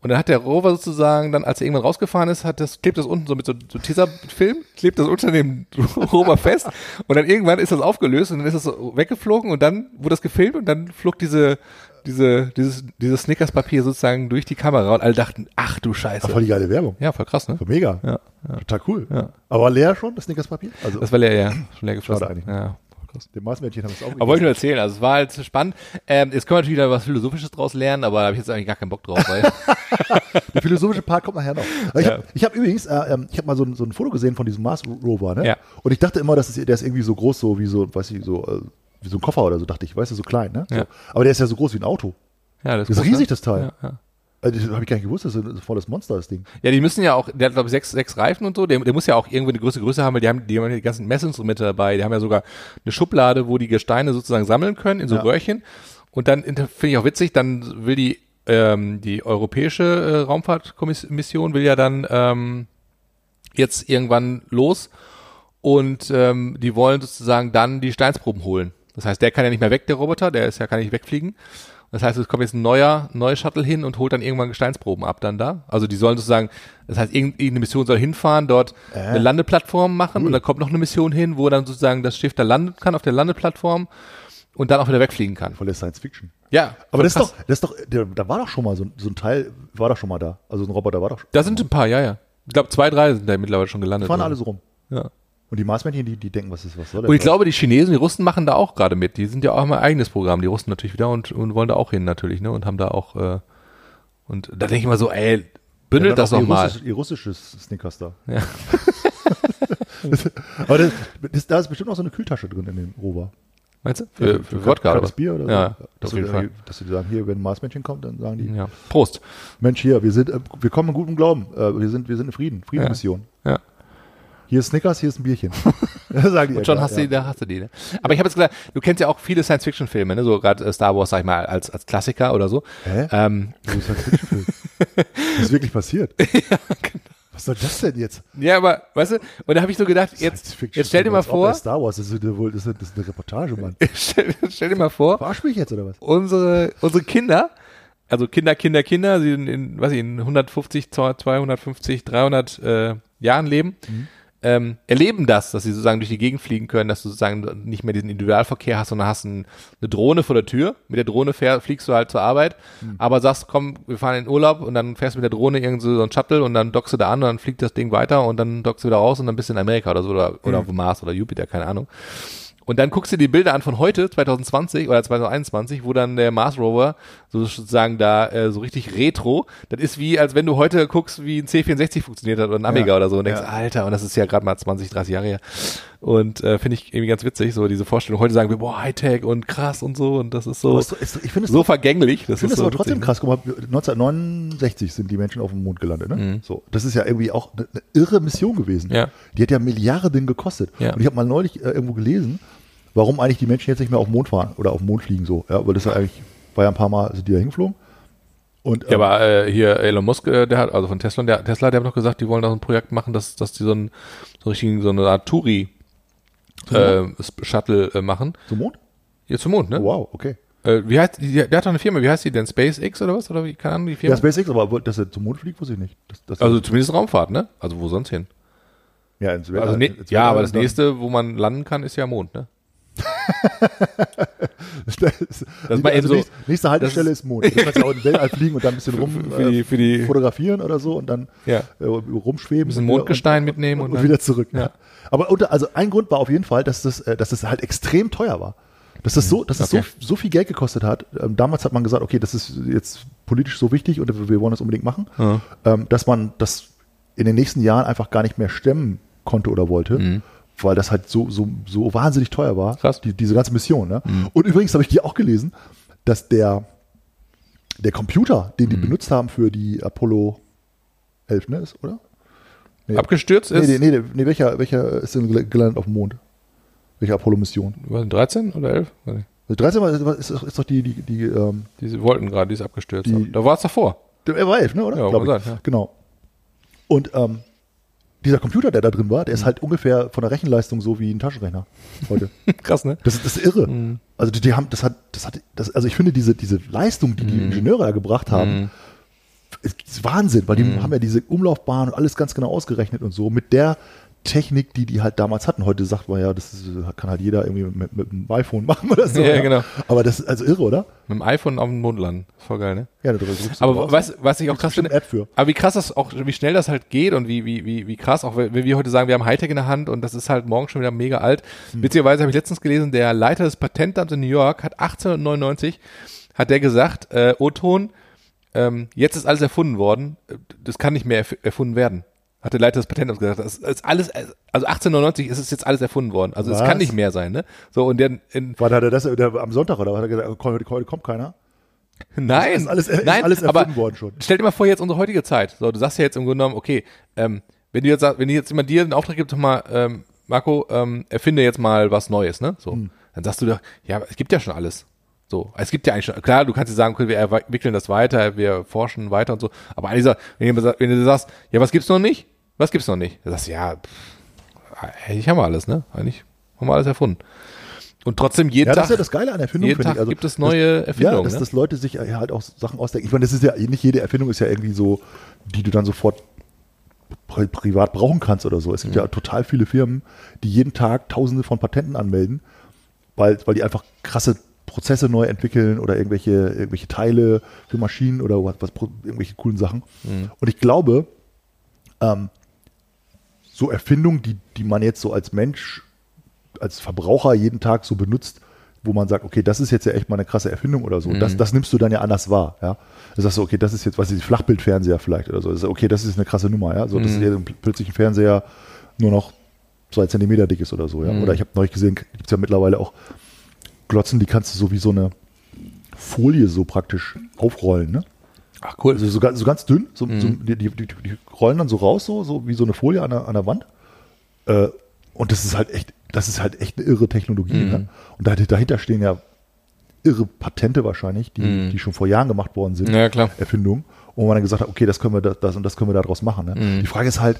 Und dann hat der Rover sozusagen dann, als er irgendwann rausgefahren ist, hat das, klebt das unten so mit so, so Tesafilm, klebt das unter dem (laughs) Rover fest und dann irgendwann ist das aufgelöst und dann ist das so weggeflogen und dann wurde das gefilmt und dann flog diese, diese, dieses, dieses Snickers-Papier sozusagen durch die Kamera und alle dachten, ach du Scheiße. Voll die geile Werbung. Ja, voll krass, ne? Voll mega. Ja, Total cool. Ja. Aber leer schon, das Snickerspapier? Also, Das war leer, ja. Schon leer geflossen. Schade eigentlich. Ja, krass. dem Marsmännchen haben wir es auch Aber wollte ich nur erzählen, also es war halt spannend. Ähm, jetzt können wir natürlich wieder was Philosophisches draus lernen, aber da habe ich jetzt eigentlich gar keinen Bock drauf, weil (laughs) Der philosophische Part kommt nachher noch. Ich habe hab übrigens, äh, ähm, ich habe mal so ein, so ein Foto gesehen von diesem Mars Rover, ne? Ja. Und ich dachte immer, dass es, der ist irgendwie so groß, so wie so, weiß ich, so, äh, wie so ein Koffer oder so, dachte ich, weißt du, so klein, ne? So. Ja. Aber der ist ja so groß wie ein Auto. ja, das Das ist groß, riesig, ne? das Teil. Ja, ja. Also, das habe ich gar nicht gewusst, das ist ein volles Monster, das Ding. ja, die müssen ja auch, der hat glaube ich sechs, sechs Reifen und so, der, der muss ja auch irgendwie eine größere Größe haben, weil die haben, die haben die ganzen Messinstrumente dabei, die haben ja sogar eine Schublade, wo die Gesteine sozusagen sammeln können in so Ja. Röhrchen. Und dann finde ich auch witzig, dann will die ähm, die europäische äh, Raumfahrtkommission will ja dann ähm, jetzt irgendwann los und ähm, die wollen sozusagen dann die Steinsproben holen. Das heißt, der kann ja nicht mehr weg, der Roboter, der ist ja kann nicht wegfliegen. Das heißt, es kommt jetzt ein neuer, neuer Shuttle hin und holt dann irgendwann Gesteinsproben ab dann da. Also die sollen sozusagen, das heißt, irgend- irgendeine Mission soll hinfahren, dort eine Landeplattform machen und dann kommt noch eine Mission hin, wo dann sozusagen das Schiff da landen kann auf der Landeplattform und dann auch wieder wegfliegen kann. Voll der Science Fiction. Ja, Aber das ist doch, das ist doch, der, da war doch schon mal so, ein- so ein Teil, war doch schon mal da. Also so ein Roboter war doch schon. Da sind ein paar, ja, ja. Ich glaube, zwei, drei sind da mittlerweile schon gelandet. fahren oder alle so rum. Ja. Und die Marsmännchen, die, die denken, was ist, was soll Und ich das? glaube, die Chinesen, die Russen machen da auch gerade mit. Die sind ja auch mal ein eigenes Programm. Die Russen natürlich wieder und, und wollen da auch hin natürlich, ne? Und haben da auch äh, und da denke ich mal so, ey, bündelt das doch mal. Russisch, ihr russisches Snickers da. Ja. (laughs) Aber das, das, da ist bestimmt auch so eine Kühltasche drin in dem Rover. Meinst du? Für, für Wodka oder das? Bier oder so. Ja, dass, auf jeden Fall. dass sie sagen, hier, wenn ein Marsmännchen kommt, dann sagen die, Ja. Prost. Mensch, hier, wir sind, äh, wir kommen in gutem Glauben, äh, wir sind, wir sind in Frieden, Friedensmission. Ja. Hier ist Snickers, hier ist ein Bierchen. (laughs) sagen die Und schon ja, hast du, ja. die, da hast du die, ne? Aber ich habe jetzt gesagt, du kennst ja auch viele Science-Fiction-Filme, ne? So gerade äh, Star Wars, sag ich mal, als, als Klassiker oder so. Hä? Ähm, So ist (laughs) das ist wirklich passiert. genau. Was soll das denn jetzt? ja, aber, weißt du, und da habe ich so gedacht, jetzt, Science-Fiction-Film, jetzt stell dir mal vor, Star Wars, das ist, eine, das ist, eine Reportage, Mann. (laughs) stell, stell dir mal vor, Verarsch mich jetzt oder was? unsere, unsere Kinder, also Kinder, Kinder, Kinder, die in, in was ich, in 150, 250, 300 äh, Jahren leben, ähm, erleben das, dass sie sozusagen durch die Gegend fliegen können, dass du sozusagen nicht mehr diesen Individualverkehr hast, sondern hast ein, eine Drohne vor der Tür. Mit der Drohne fähr, fliegst du halt zur Arbeit, Hm. aber sagst, komm, wir fahren in den Urlaub und dann fährst du mit der Drohne irgend so ein Shuttle und dann dockst du da an und dann fliegt das Ding weiter und dann dockst du wieder raus und dann bist du in Amerika oder so oder, oder Hm. auf dem Mars oder Jupiter, keine Ahnung. Und dann guckst du dir die Bilder an von heute, 2020 oder 2021, wo dann der Mars Rover so sozusagen da äh, so richtig retro. Das ist wie, als wenn du heute guckst, wie ein C64 funktioniert hat oder ein Amiga Ja. oder so und denkst, Ja. Alter, und das ist ja gerade mal 20, 30 Jahre her. Und äh, finde ich irgendwie ganz witzig, so diese Vorstellung. Heute sagen wir, boah, Hightech und krass und so und das ist so, es- es- ich es so vergänglich. Das Ich finde ist es so aber trotzdem witzig, krass. Guck mal, 1969 sind die Menschen auf dem Mond gelandet. Ne? Mhm. So, das ist ja irgendwie auch eine, eine irre Mission gewesen. Ja. Die hat ja Milliarden gekostet. Ja. Und ich habe mal neulich äh, irgendwo gelesen, warum eigentlich die Menschen jetzt nicht mehr auf den Mond fahren oder auf den Mond fliegen so. Ja, weil das ja eigentlich war ja ein paar Mal sind die da hingeflogen. Und Ja, ähm, aber äh, hier Elon Musk, äh, der hat, also von Tesla, der Tesla, der hat noch gesagt, die wollen da so ein Projekt machen, dass, dass die so ein so richtig so eine Art Touri äh, Shuttle äh, machen. zum Mond? Hier zum Mond, ne? Oh, wow, okay. Äh, wie heißt die, der hat doch eine Firma, wie heißt die denn? SpaceX oder was? Oder wie, keine Ahnung, die Firma? Ja, SpaceX, aber dass er zum Mond fliegt, wusste ich nicht. Das, das also zumindest Raumfahrt, ne? Also wo sonst hin? ja, ins Also ne, ja, aber das nächste, wo man landen kann, ist ja Mond, ne? (laughs) Das, Das mal eben also so- nächste, nächste Haltestelle das ist Mond. Du kannst ja auch in den Weltall fliegen und dann ein bisschen rum für die- äh, für die- fotografieren oder so und dann Ja. äh, rumschweben. Bisschen und wieder- Mondgestein und, mitnehmen und, und und wieder zurück. Ja. Aber unter, also ein Grund war auf jeden Fall, dass das, äh, dass das halt extrem teuer war. Dass das so, dass das Okay. so, so viel Geld gekostet hat. Ähm, damals hat man gesagt, okay, das ist jetzt politisch so wichtig und wir wollen das unbedingt machen, ähm, dass man das in den nächsten Jahren einfach gar nicht mehr stemmen konnte oder wollte, weil das halt so, so, so wahnsinnig teuer war, Mhm. Krass. Mhm. Die, diese ganze Mission. Ne? Und übrigens habe ich hier auch gelesen, dass der, der Computer, den die Mhm. benutzt haben für die Apollo 11, ne, ist, oder? Nee. Abgestürzt Nee, ist, nee, nee, nee welcher, welcher ist denn gel- gelandet auf dem Mond? Welche Apollo-Mission? was, 13 oder 11? Weiß nicht. 13 war, ist, ist, doch die, die, die ähm, Diese wollten gerade, die ist abgestürzt. Die- da war es davor. er war 11, ne, oder? Ja, Glaub ich. sein, ja. Genau. Und ähm, dieser Computer, der da drin war, der Mhm. ist halt ungefähr von der Rechenleistung so wie ein Taschenrechner heute. (laughs) Krass, ne? Das, ist- das ist irre. Mhm. Also die, die haben, das hat, das hat, das, also ich finde diese, diese Leistung, die Mhm. die Ingenieure da gebracht haben, ist, ist Wahnsinn, weil die Mhm. haben ja diese Umlaufbahn und alles ganz genau ausgerechnet und so mit der Technik, die die halt damals hatten. Heute sagt man ja, das ist, kann halt jeder irgendwie mit, mit einem iPhone (laughs) machen oder so. Ja, genau. Aber das ist also irre, oder? Mit dem iPhone auf den Mond landen. Voll geil, ne? Ja, da drückst du Aber was, was ich auch krass finde, App für. aber wie krass das auch, wie schnell das halt geht und wie, wie, wie, wie krass, auch wenn wir heute sagen, wir haben Hightech in der Hand und das ist halt morgen schon wieder mega alt. Hm. Witzigerweise habe ich letztens gelesen, der Leiter des Patentamts in New York hat 1899, hat der gesagt, äh, O-Ton, ähm, jetzt ist alles erfunden worden, das kann nicht mehr erf erfunden werden. Hat der Leiter des Patentamts gesagt. Das ist alles, also 1899 ist es jetzt alles erfunden worden. Also es Was? kann nicht mehr sein, ne? So, und der, in, War da der, das der, am Sonntag oder hat er gesagt, heute, heute kommt keiner? Nein, ist alles- ist nein, alles erfunden aber worden schon. Stell dir mal vor, jetzt unsere heutige Zeit. So, du sagst ja jetzt im Grunde genommen, okay, ähm, wenn du jetzt sag- wenn jetzt jemand dir einen Auftrag gibt, sag mal, ähm, Marco, ähm, erfinde jetzt mal was Neues, ne? So, Hm. dann sagst du doch, ja, es gibt ja schon alles. So, es gibt ja eigentlich schon, klar, du kannst dir sagen, okay, wir entwickeln das weiter, wir forschen weiter und so, aber eigentlich, wenn, sagt- wenn du sagst, ja, was gibt's noch nicht? Was gibt's noch nicht? Dann sagst du, ja, pff, eigentlich haben wir alles, ne? Eigentlich haben wir alles erfunden. Und trotzdem jeden Ja, Tag, das ist ja das Geile an Erfindungen, jeden finde Tag ich. Also, gibt es neue Erfindungen, Ja, dass, ne? dass Leute sich halt auch Sachen ausdenken. Ich meine, das ist ja, nicht jede Erfindung ist ja irgendwie so, die du dann sofort pri privat brauchen kannst oder so. Es gibt ja total viele Firmen, die jeden Tag tausende von Patenten anmelden, weil, weil die einfach krasse Prozesse neu entwickeln oder irgendwelche, irgendwelche Teile für Maschinen oder was, was irgendwelche coolen Sachen. Und ich glaube, ähm, so Erfindungen, die, die man jetzt so als Mensch, als Verbraucher jeden Tag so benutzt, wo man sagt, okay, das ist jetzt ja echt mal eine krasse Erfindung oder so. Das, das nimmst du dann ja anders wahr, ja. Du sagst so, okay, das ist jetzt, was ist Flachbildfernseher vielleicht oder so. Das ist, okay, das ist eine krasse Nummer, ja. So, das ist ja plötzlich ein Fernseher nur noch zwei Zentimeter dick ist oder so, ja. Oder ich habe neulich gesehen, gibt es ja mittlerweile auch Glotzen, die kannst du so wie so eine Folie so praktisch aufrollen, ne? Ach cool. Also so, ganz- so ganz dünn, so, so, die, die, die, die rollen dann so raus, so, so wie so eine Folie an der, an der Wand. Äh, und das ist halt echt, das ist halt echt eine irre Technologie. Ne? Und da, dahinter stehen ja irre Patente wahrscheinlich, die, die schon vor Jahren gemacht worden sind. Ja, klar. Erfindungen. Und man dann gesagt hat, okay, das können wir das, das und das können wir daraus machen. Ne? Die Frage ist halt,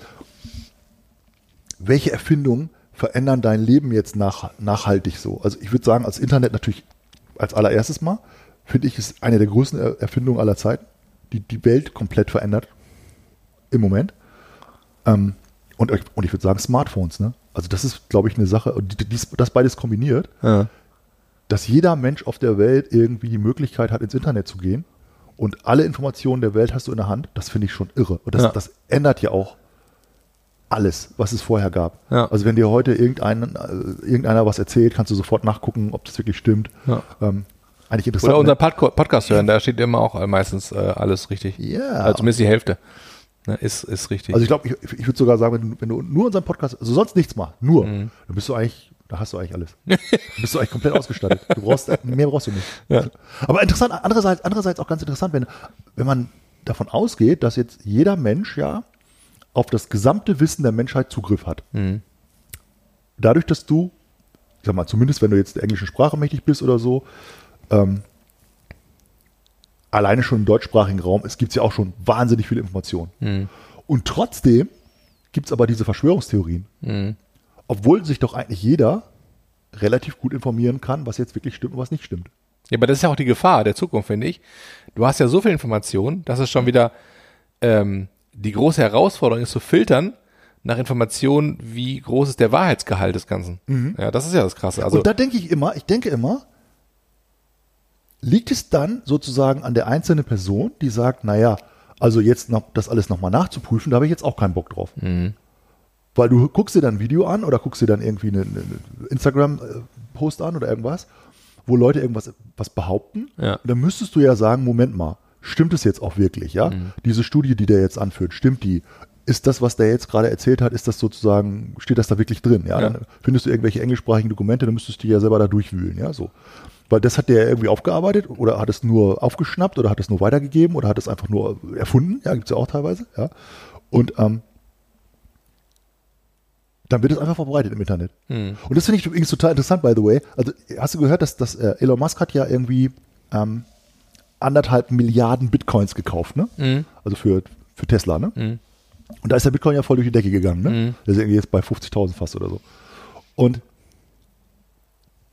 welche Erfindungen verändern dein Leben jetzt nach, nachhaltig so? Also ich würde sagen, als Internet natürlich als allererstes mal, finde ich, ist eine der größten Er- Erfindungen aller Zeiten, die die Welt komplett verändert im Moment. Ähm, und, und ich würde sagen Smartphones, ne? Also das ist, glaube ich, eine Sache, und die- dies- das beides kombiniert, Ja. dass jeder Mensch auf der Welt irgendwie die Möglichkeit hat, ins Internet zu gehen und alle Informationen der Welt hast du in der Hand, das finde ich schon irre. Und das, Ja. das ändert ja auch alles, was es vorher gab. Ja. Also wenn dir heute irgendein, äh, irgendeiner was erzählt, kannst du sofort nachgucken, ob das wirklich stimmt. Ja. Ähm, eigentlich interessant. Oder unser ne? Podco- Podcast hören, da steht immer auch meistens äh, alles richtig. Ja. Also zumindest die Hälfte. Ne, ist, ist richtig. Also ich glaube, ich, ich würde sogar sagen, wenn du, wenn du nur unseren Podcast, also sonst nichts machst, nur, Mhm. dann bist du eigentlich, da hast du eigentlich alles. (laughs) Dann bist du eigentlich komplett ausgestattet. Du brauchst, mehr brauchst du nicht. Ja. Aber interessant, andererseits, andererseits auch ganz interessant, wenn, wenn man davon ausgeht, dass jetzt jeder Mensch ja auf das gesamte Wissen der Menschheit Zugriff hat. Mhm. Dadurch, dass du, ich sag mal, zumindest wenn du jetzt der englischen Sprache mächtig bist oder so, ähm, alleine schon im deutschsprachigen Raum, es gibt ja auch schon wahnsinnig viele Informationen. Mhm. Und trotzdem gibt es aber diese Verschwörungstheorien. Mhm. Obwohl sich doch eigentlich jeder relativ gut informieren kann, was jetzt wirklich stimmt und was nicht stimmt. Ja, aber das ist ja auch die Gefahr der Zukunft, finde ich. Du hast ja so viel Information, dass es schon wieder ähm, die große Herausforderung ist, zu filtern nach Informationen, wie groß ist der Wahrheitsgehalt des Ganzen. Ja, das ist ja das Krasse. Also, und da denke ich immer, ich denke immer, liegt es dann sozusagen an der einzelnen Person, die sagt, naja, also jetzt noch das alles nochmal nachzuprüfen, da habe ich jetzt auch keinen Bock drauf. Mhm. Weil du guckst dir dann ein Video an oder guckst dir dann irgendwie einen eine Instagram-Post an oder irgendwas, wo Leute irgendwas was behaupten. Ja. Und dann müsstest du ja sagen, Moment mal, stimmt es jetzt auch wirklich, ja? Mhm. Diese Studie, die der jetzt anführt, stimmt die? Ist das, was der jetzt gerade erzählt hat, ist das sozusagen, steht das da wirklich drin? Ja, Ja. dann findest du irgendwelche englischsprachigen Dokumente, dann müsstest du ja selber da durchwühlen, ja, so. Weil das hat der irgendwie aufgearbeitet oder hat es nur aufgeschnappt oder hat es nur weitergegeben oder hat es einfach nur erfunden, ja, gibt's ja auch teilweise, ja. Und ähm, dann wird es einfach verbreitet im Internet. hm. Und das finde ich übrigens total interessant, by the way. Also, hast du gehört, dass, dass äh, Elon Musk hat ja irgendwie ähm, anderthalb Milliarden Bitcoins gekauft, ne? Mhm. Also für, für Tesla, ne? Mhm. Und da ist der Bitcoin ja voll durch die Decke gegangen, ne? Mhm. Der ist irgendwie jetzt bei 50.000 fast oder so. Und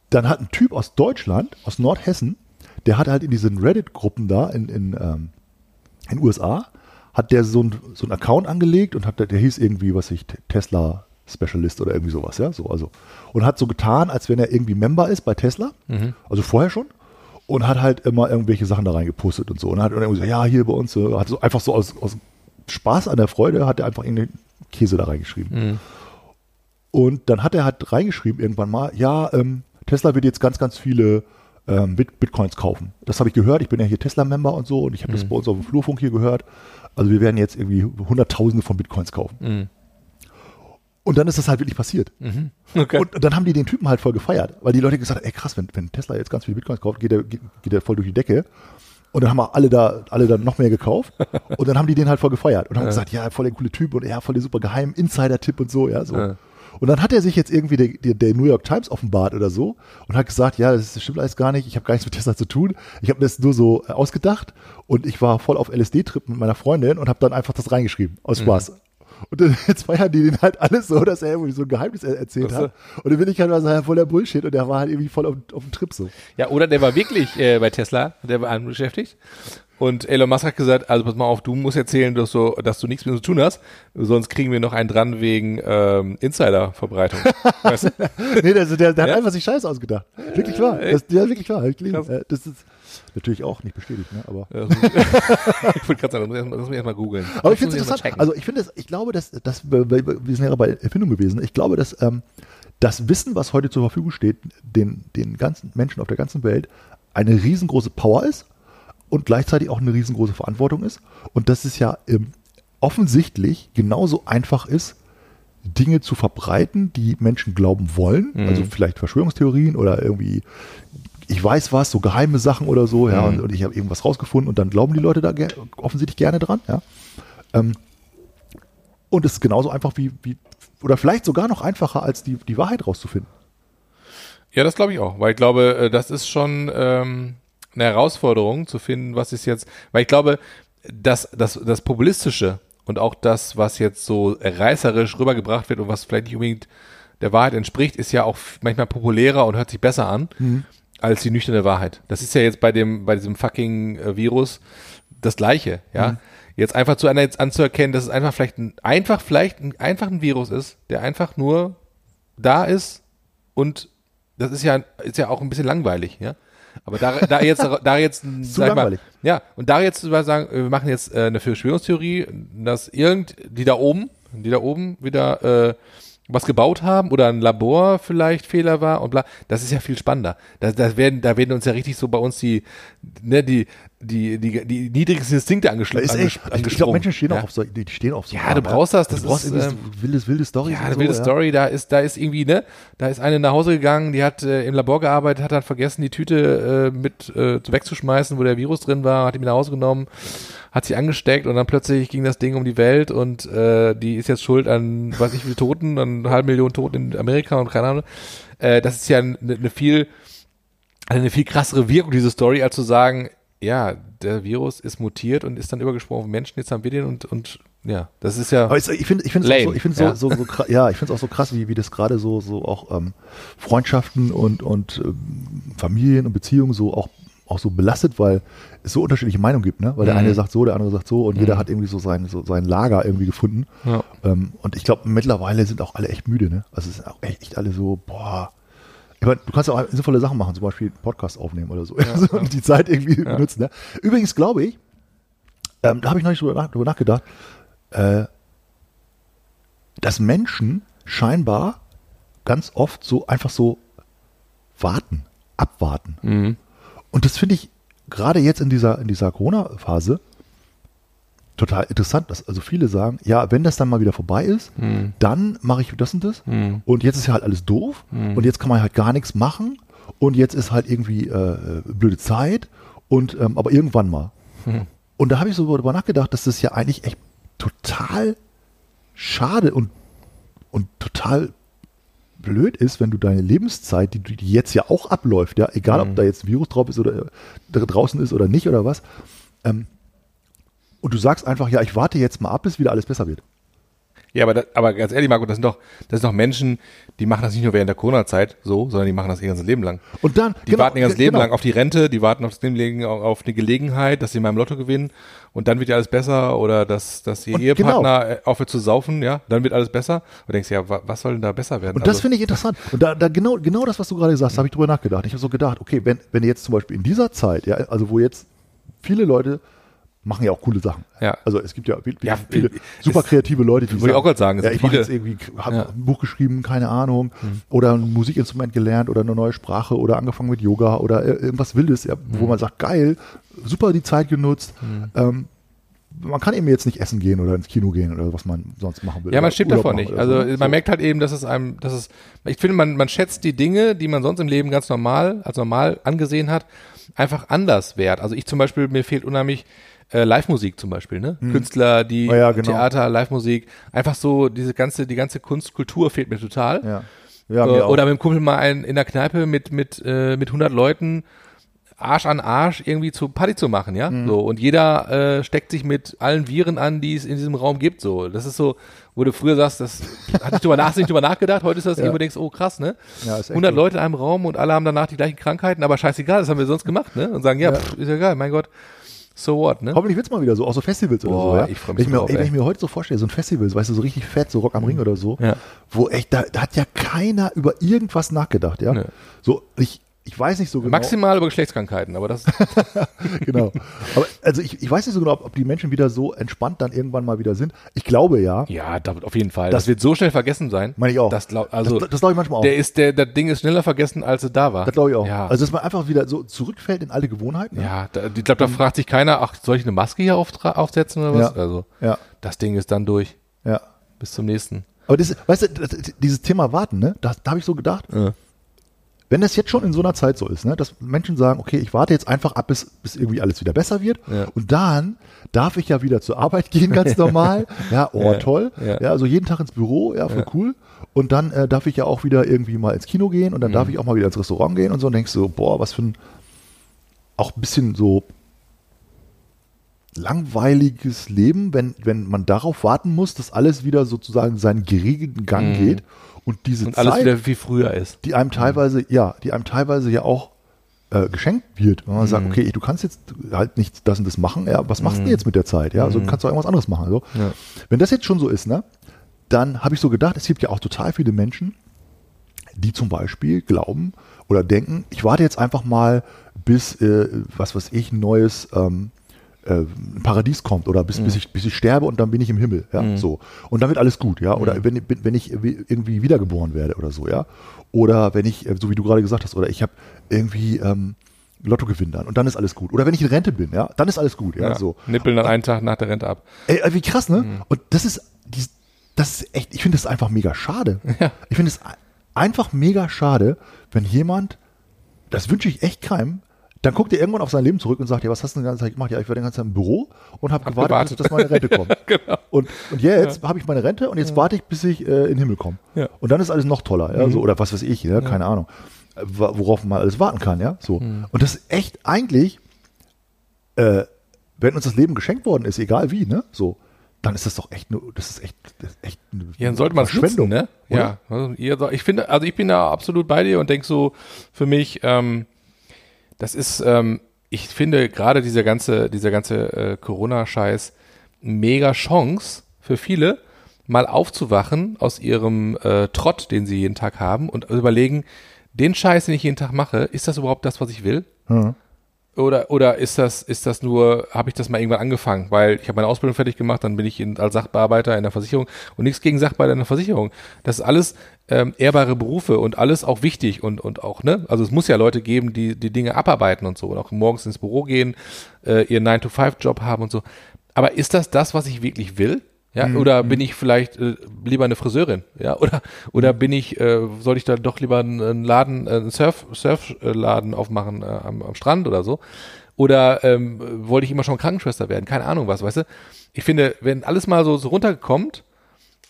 dann hat ein Typ aus Deutschland, aus Nordhessen, der hat halt in diesen Reddit-Gruppen da in, in, ähm, in USA, hat der so ein, so ein Account angelegt und hat, der, der hieß irgendwie, was ich, Tesla Specialist oder irgendwie sowas, ja, so, also. Und hat so getan, als wenn er irgendwie Member ist bei Tesla, also vorher schon, und hat halt immer irgendwelche Sachen da reingepostet und so. Und hat irgendwie so, ja, hier bei uns, so, hat so einfach so aus, aus Spaß an der Freude, hat er einfach irgendeinen Käse da reingeschrieben. Mhm. Und dann hat er halt reingeschrieben irgendwann mal, ja, ähm, Tesla wird jetzt ganz, ganz viele ähm, Bit Bitcoins kaufen. Das habe ich gehört. Ich bin ja hier Tesla-Member und so und ich habe das bei uns auf dem Flurfunk hier gehört. Also wir werden jetzt irgendwie Hunderttausende von Bitcoins kaufen. Mhm. Und dann ist das halt wirklich passiert. Okay. Und dann haben die den Typen halt voll gefeiert, weil die Leute gesagt haben, ey krass, wenn, wenn Tesla jetzt ganz viele Bitcoins kauft, geht der, geht, geht der voll durch die Decke. Und dann haben wir alle da, alle dann noch mehr gekauft. (laughs) Und dann haben die den halt voll gefeiert und haben gesagt, ja, voll der coole Typ und ja, voll der super geheim Insider-Tipp und so, ja, so. Ja. Und dann hat er sich jetzt irgendwie der, der, der New York Times offenbart oder so und hat gesagt, ja, das stimmt alles gar nicht, ich habe gar nichts mit Tesla zu tun. Ich habe mir das nur so ausgedacht und ich war voll auf LSD-Trip mit meiner Freundin und habe dann einfach das reingeschrieben, aus Spaß. Und dann, (laughs) jetzt feiern die den halt alles so, dass er irgendwie so ein Geheimnis er erzählt hat. Und dann will ich halt mal sagen, voll der Bullshit und der war halt irgendwie voll auf, auf dem Trip so. Ja, oder der war wirklich äh, bei Tesla, der war beschäftigt. Und Elon Musk hat gesagt, also pass mal auf, du musst erzählen, dass du, dass du nichts uns zu tun hast, sonst kriegen wir noch einen dran wegen ähm, Insider-Verbreitung. (laughs) weißt du? nee, der, der, der Ja? hat einfach sich Scheiße ausgedacht. Wirklich wahr. Das, ja, wirklich wahr. Hab Ich gelesen. Das natürlich auch nicht bestätigt, ne? aber. Ja, so- (laughs) ich wollte gerade sagen, das muss ich erst mal- das muss ich erstmal googeln. Aber ich finde es interessant. Also ich finde es, ich glaube, dass, dass wir, sind ja bei Erfindung gewesen. Ich glaube, dass ähm, das Wissen, was heute zur Verfügung steht, den, den ganzen Menschen auf der ganzen Welt eine riesengroße Power ist und gleichzeitig auch eine riesengroße Verantwortung ist. Und dass es ja ähm, offensichtlich genauso einfach ist, Dinge zu verbreiten, die Menschen glauben wollen. Mhm. Also vielleicht Verschwörungstheorien oder irgendwie, ich weiß was, so geheime Sachen oder so, ja, Mhm. und, und ich habe irgendwas rausgefunden und dann glauben die Leute da ger offensichtlich gerne dran, ja. Ähm, und es ist genauso einfach wie, wie, oder vielleicht sogar noch einfacher, als die, die Wahrheit rauszufinden. Ja, das glaube ich auch, weil ich glaube, äh, das ist schon ähm, eine Herausforderung zu finden, was ist jetzt, weil ich glaube, dass das, das Populistische und auch das, was jetzt so reißerisch rübergebracht wird und was vielleicht nicht unbedingt der Wahrheit entspricht, ist ja auch manchmal populärer und hört sich besser an als die nüchterne Wahrheit. Das ist ja jetzt bei dem, bei diesem fucking äh, Virus das Gleiche, ja. Jetzt einfach zu einer jetzt anzuerkennen, dass es einfach vielleicht ein, einfach vielleicht ein, einfach ein Virus ist, der einfach nur da ist und das ist ja, ist ja auch ein bisschen langweilig, ja. Aber da, da jetzt, (laughs) da jetzt, Zu sag ich mal, langweilig. ja, und da jetzt mal sagen, wir machen jetzt äh, eine Verschwörungstheorie, dass irgend, die da oben, die da oben wieder äh, was gebaut haben oder ein Labor vielleicht Fehler war und bla, das ist ja viel spannender. Da, da werden, da werden uns ja richtig so bei uns die, ne, die, die, die, die niedrigsten Instinkte angeschl Das ist echt, anges ich, ich glaube, Menschen stehen ja. auch auf so, die stehen auf so Ja, du brauchst das, das du brauchst ist, irgendwie ähm, wildes, wilde Storys. Ja, eine so, wilde ja. Story, da ist, da ist irgendwie, ne, da ist eine nach Hause gegangen, die hat äh, im Labor gearbeitet, hat dann vergessen, die Tüte äh, mit äh, wegzuschmeißen, wo der Virus drin war, hat die mit nach Hause genommen, hat sie angesteckt und dann plötzlich ging das Ding um die Welt und äh, die ist jetzt schuld an, weiß ich wie viele Toten, an eine halbe Million Toten in Amerika und keine Ahnung. Äh, das ist ja eine, eine viel, eine viel krassere Wirkung, diese Story, als zu sagen, ja, der Virus ist mutiert und ist dann übergesprungen auf Menschen, jetzt haben wir den und, und ja, das ist ja. Aber ich finde ich finde es so, ich ja. so, so, so krass, ja, ich finde es auch so krass, wie, wie das gerade so, so auch ähm, Freundschaften und, und ähm, Familien und Beziehungen so auch, auch so belastet, weil es so unterschiedliche Meinungen gibt, ne? Weil der Mhm. eine sagt so, der andere sagt so und jeder hat irgendwie so sein, so sein Lager irgendwie gefunden. Ja. Ähm, und ich glaube, mittlerweile sind auch alle echt müde, ne? Also es sind auch echt, echt alle so, boah. Ich meine, du kannst ja auch sinnvolle Sachen machen, zum Beispiel einen Podcast aufnehmen oder so. also, (laughs) und die Zeit irgendwie benutzen. Ne? Übrigens glaube ich, ähm, da habe ich noch nicht drüber, nach, drüber nachgedacht, äh, dass Menschen scheinbar ganz oft so einfach so warten, abwarten. Mhm. Und das finde ich gerade jetzt in dieser, in dieser Corona-Phase total interessant, dass also viele sagen, ja, wenn das dann mal wieder vorbei ist, dann mache ich das und das. Mhm. Und jetzt ist ja halt alles doof. Und jetzt kann man halt gar nichts machen. Und jetzt ist halt irgendwie äh, blöde Zeit. Und ähm, aber irgendwann mal. Und da habe ich so darüber nachgedacht, dass das ja eigentlich echt total schade und, und total blöd ist, wenn du deine Lebenszeit, die, die jetzt ja auch abläuft, ja, egal ob da jetzt ein Virus drauf ist oder äh, draußen ist oder nicht oder was, ähm, und du sagst einfach, ja, ich warte jetzt mal ab, bis wieder alles besser wird. Ja, aber, das, aber ganz ehrlich, Marco, das sind doch, das sind doch Menschen, die machen das nicht nur während der Corona-Zeit so, sondern die machen das ihr ganzes Leben lang. Und dann, Die warten ihr ganzes Leben genau. lang auf die Rente, die warten auf Leben auf eine Gelegenheit, dass sie mal im Lotto gewinnen und dann wird ja alles besser oder dass, dass ihr Und Ehepartner äh, aufhört zu saufen, ja, dann wird alles besser. Und du denkst, ja, wa- was soll denn da besser werden? Und das Also- finde ich interessant. Und da, da genau, genau das, was du gerade gesagt hast, habe ich drüber nachgedacht. Ich habe so gedacht, okay, wenn, wenn jetzt zum Beispiel in dieser Zeit, ja, also wo jetzt viele Leute machen ja auch coole Sachen. Ja. Also es gibt ja, Ja, viele super kreative Leute, die Wollte ich auch gerade sagen, ja, ich viele- jetzt irgendwie, habe Ja. ein Buch geschrieben, keine Ahnung, oder ein Musikinstrument gelernt oder eine neue Sprache oder angefangen mit Yoga oder ir- irgendwas Wildes, ja, wo Mhm. man sagt, geil, super die Zeit genutzt. Ähm, man kann eben jetzt nicht essen gehen oder ins Kino gehen oder was man sonst machen will. Ja, man steht machen nicht. Also so. man merkt halt eben, dass es einem, dass es, ich finde, man, man schätzt die Dinge, die man sonst im Leben ganz normal, als normal angesehen hat, einfach anders wert. Also ich zum Beispiel, mir fehlt unheimlich äh, Live-Musik zum Beispiel, ne? Künstler, die Oh ja, genau. Theater, Live-Musik, einfach so diese ganze, die ganze Kunstkultur fehlt mir total. Ja. Ja, Äh, mir auch. oder mit dem Kumpel mal ein, in der Kneipe mit, mit, äh, mit 100 Leuten Arsch an Arsch irgendwie zu Party zu machen, ja? Mhm. So. Und jeder äh, steckt sich mit allen Viren an, die es in diesem Raum gibt, so. Das ist so, wo du früher sagst, das hatte ich drüber, nach, nicht drüber nachgedacht, heute ist das Ja. irgendwo denkst, oh krass, ne? Ja, ist echt 100 so. Leute in einem Raum und alle haben danach die gleichen Krankheiten, aber scheißegal, das haben wir sonst gemacht, ne? Und sagen, ja, Ja. Pff, ist ja egal, mein Gott, so what, ne? Hoffentlich wird's mal wieder so, auch so Festivals oder Boah, so. Ja? ich freu mich wenn, ich mir, drauf, ey, wenn ich mir heute so vorstelle, so ein Festival, weißt du, so richtig fett, so Rock am Ring oder so, Ja. wo echt, da, da hat ja keiner über irgendwas nachgedacht, ja. Nö. So, ich, ich weiß nicht so genau. Maximal über Geschlechtskrankheiten, aber das, (laughs) genau. Aber also ich, ich weiß nicht so genau, ob, ob die Menschen wieder so entspannt dann irgendwann mal wieder sind. Ich glaube ja. ja, da, auf jeden Fall. Das- Das, wird so schnell vergessen sein. Meine ich auch. Das glaub, also, das das glaube ich manchmal auch. Der ist, der, das Ding ist schneller vergessen, als es da war. das glaube ich auch. Ja, Also dass man einfach wieder so zurückfällt in alte Gewohnheiten. ne? ja da, ich glaube, da fragt sich keiner, ach, soll ich eine Maske hier auftra- aufsetzen oder was? Ja. Also, Ja, das Ding ist dann durch. ja. Bis zum nächsten. Aber das, weißt du, das, dieses Thema Warten, ne? Da, da habe ich so gedacht, Ja. Wenn das jetzt schon in so einer Zeit so ist, ne, dass Menschen sagen, okay, ich warte jetzt einfach ab, bis, bis irgendwie alles wieder besser wird Ja. und dann darf ich ja wieder zur Arbeit (laughs) gehen, ganz normal. ja, oh, Ja. toll. Ja. Ja. also jeden Tag ins Büro, ja, voll cool. Und dann äh, darf ich ja auch wieder irgendwie mal ins Kino gehen und dann Mhm. darf ich auch mal wieder ins Restaurant gehen und so und denkst so, boah, was für ein auch ein bisschen so langweiliges Leben, wenn, wenn man darauf warten muss, dass alles wieder sozusagen seinen geregelten Gang Mhm. geht und diese Und alles Zeit, wieder wie früher ist. die einem teilweise, ja, die einem teilweise ja auch äh, geschenkt wird. Wenn man sagt, okay, du kannst jetzt halt nicht das und das machen, ja, was machst du jetzt mit der Zeit? Ja, also kannst du irgendwas anderes machen. So. Ja. Wenn das jetzt schon so ist, ne, dann habe ich so gedacht, es gibt ja auch total viele Menschen, die zum Beispiel glauben oder denken, ich warte jetzt einfach mal, bis, äh, was weiß ich, ein neues ähm, äh, ein Paradies kommt oder bis, bis, ich, bis ich sterbe und dann bin ich im Himmel. Ja, so. Und dann wird alles gut, ja. Oder wenn, wenn ich irgendwie wiedergeboren werde oder so, ja. Oder wenn ich, äh, so wie du gerade gesagt hast, oder ich habe irgendwie ähm, Lotto gewinn dann und dann ist alles gut. Oder wenn ich in Rente bin, ja, dann ist alles gut, ja. Ja, So. Nippeln dann einen Tag nach der Rente ab. Ey, wie krass, ne? Und das ist, die, das ist echt, ich finde das einfach mega schade. (laughs) Ja. Ich finde es einfach mega schade, wenn jemand, das wünsche ich echt keinem, dann guckt er irgendwann auf sein Leben zurück und sagt, ja, was hast du denn die ganze Zeit gemacht? Ja, ich war den ganzen Tag im Büro und habe gewartet, gewartet. Bis, dass meine Rente kommt. (laughs) Genau. Und, und jetzt habe ich meine Rente und jetzt warte ich, bis ich äh, in den Himmel komme. Ja. Mhm. Und dann ist alles noch toller, ja, so, oder was weiß ich, ja, keine Ahnung, äh, worauf man alles warten kann, ja, so. Mhm. Und das ist echt eigentlich, äh, wenn uns das Leben geschenkt worden ist, egal wie, ne, so, dann ist das doch echt, nur, das ist echt, das ist echt eine Ja, dann sollte man es nutzen, ne? oder? Ja. Also, ich finde, also ich bin da absolut bei dir und denke so, für mich, ähm, das ist, ähm, ich finde gerade dieser ganze, dieser ganze äh, Corona-Scheiß mega Chance für viele, mal aufzuwachen aus ihrem äh, Trott, den sie jeden Tag haben und überlegen, den Scheiß, den ich jeden Tag mache, ist das überhaupt das, was ich will? Ja. Oder, oder ist das, ist das nur, habe ich das mal irgendwann angefangen? Weil ich habe meine Ausbildung fertig gemacht, dann bin ich in, als Sachbearbeiter in der Versicherung und nichts gegen Sachbearbeiter in der Versicherung. Das ist alles ähm, ehrbare Berufe und alles auch wichtig und, und auch, ne? Also es muss ja Leute geben, die die Dinge abarbeiten und so und auch morgens ins Büro gehen, äh, ihren 9-to-5-Job haben und so. Aber ist das das, was ich wirklich will? Ja, oder bin ich vielleicht äh, lieber eine Friseurin? Ja, oder oder bin ich, äh, soll ich da doch lieber einen, Laden, äh, einen Surf Surfladen aufmachen äh, am, am Strand oder so? Oder ähm, wollte ich immer schon Krankenschwester werden? Keine Ahnung was, weißt du? Ich finde, wenn alles mal so, so runterkommt,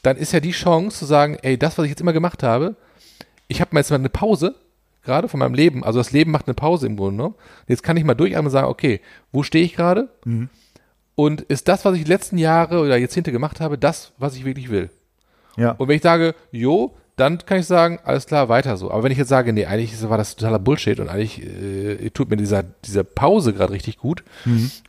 dann ist ja die Chance zu sagen, ey, das, was ich jetzt immer gemacht habe, ich habe mal jetzt mal eine Pause, gerade von meinem Leben. Also das Leben macht eine Pause im Grunde. Ne? Jetzt kann ich mal durchatmen und sagen, okay, wo stehe ich gerade? Und ist das, was ich die letzten Jahre oder Jahrzehnte gemacht habe, das, was ich wirklich will? Ja. Und wenn ich sage, jo, dann kann ich sagen, alles klar, weiter so. Aber wenn ich jetzt sage, nee, eigentlich war das totaler Bullshit und eigentlich äh, tut mir dieser, diese Pause gerade richtig gut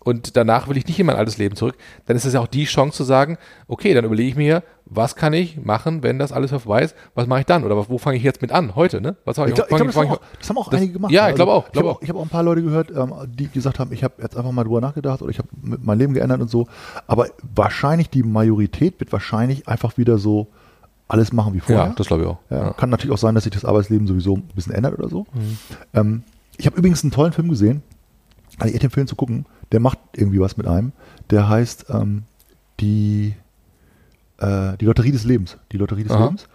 und danach will ich nicht in mein altes Leben zurück, dann ist es ja auch die Chance zu sagen, okay, dann überlege ich mir, was kann ich machen, wenn das alles vorbei ist, was mache ich dann? Oder wo fange ich jetzt mit an, heute, ne? Was Ich glaube, fang- glaub, das, auch, das haben auch das- einige gemacht. Ja, ich glaube auch, Ich glaube habe auch. auch, ich hab auch ein paar Leute gehört, ähm, die gesagt haben, ich habe jetzt einfach mal drüber nachgedacht oder ich habe mein Leben geändert und so. Aber wahrscheinlich, die Majorität wird wahrscheinlich einfach wieder so alles machen wie vorher. Ja, das glaube ich auch. Ja. Kann natürlich auch sein, dass sich das Arbeitsleben sowieso ein bisschen ändert oder so. Mhm. Ähm, ich habe übrigens einen tollen Film gesehen, also echt den Film zu gucken, der macht irgendwie was mit einem. Der heißt ähm, die, äh, die Lotterie des Lebens. Die Lotterie des Aha. Lebens.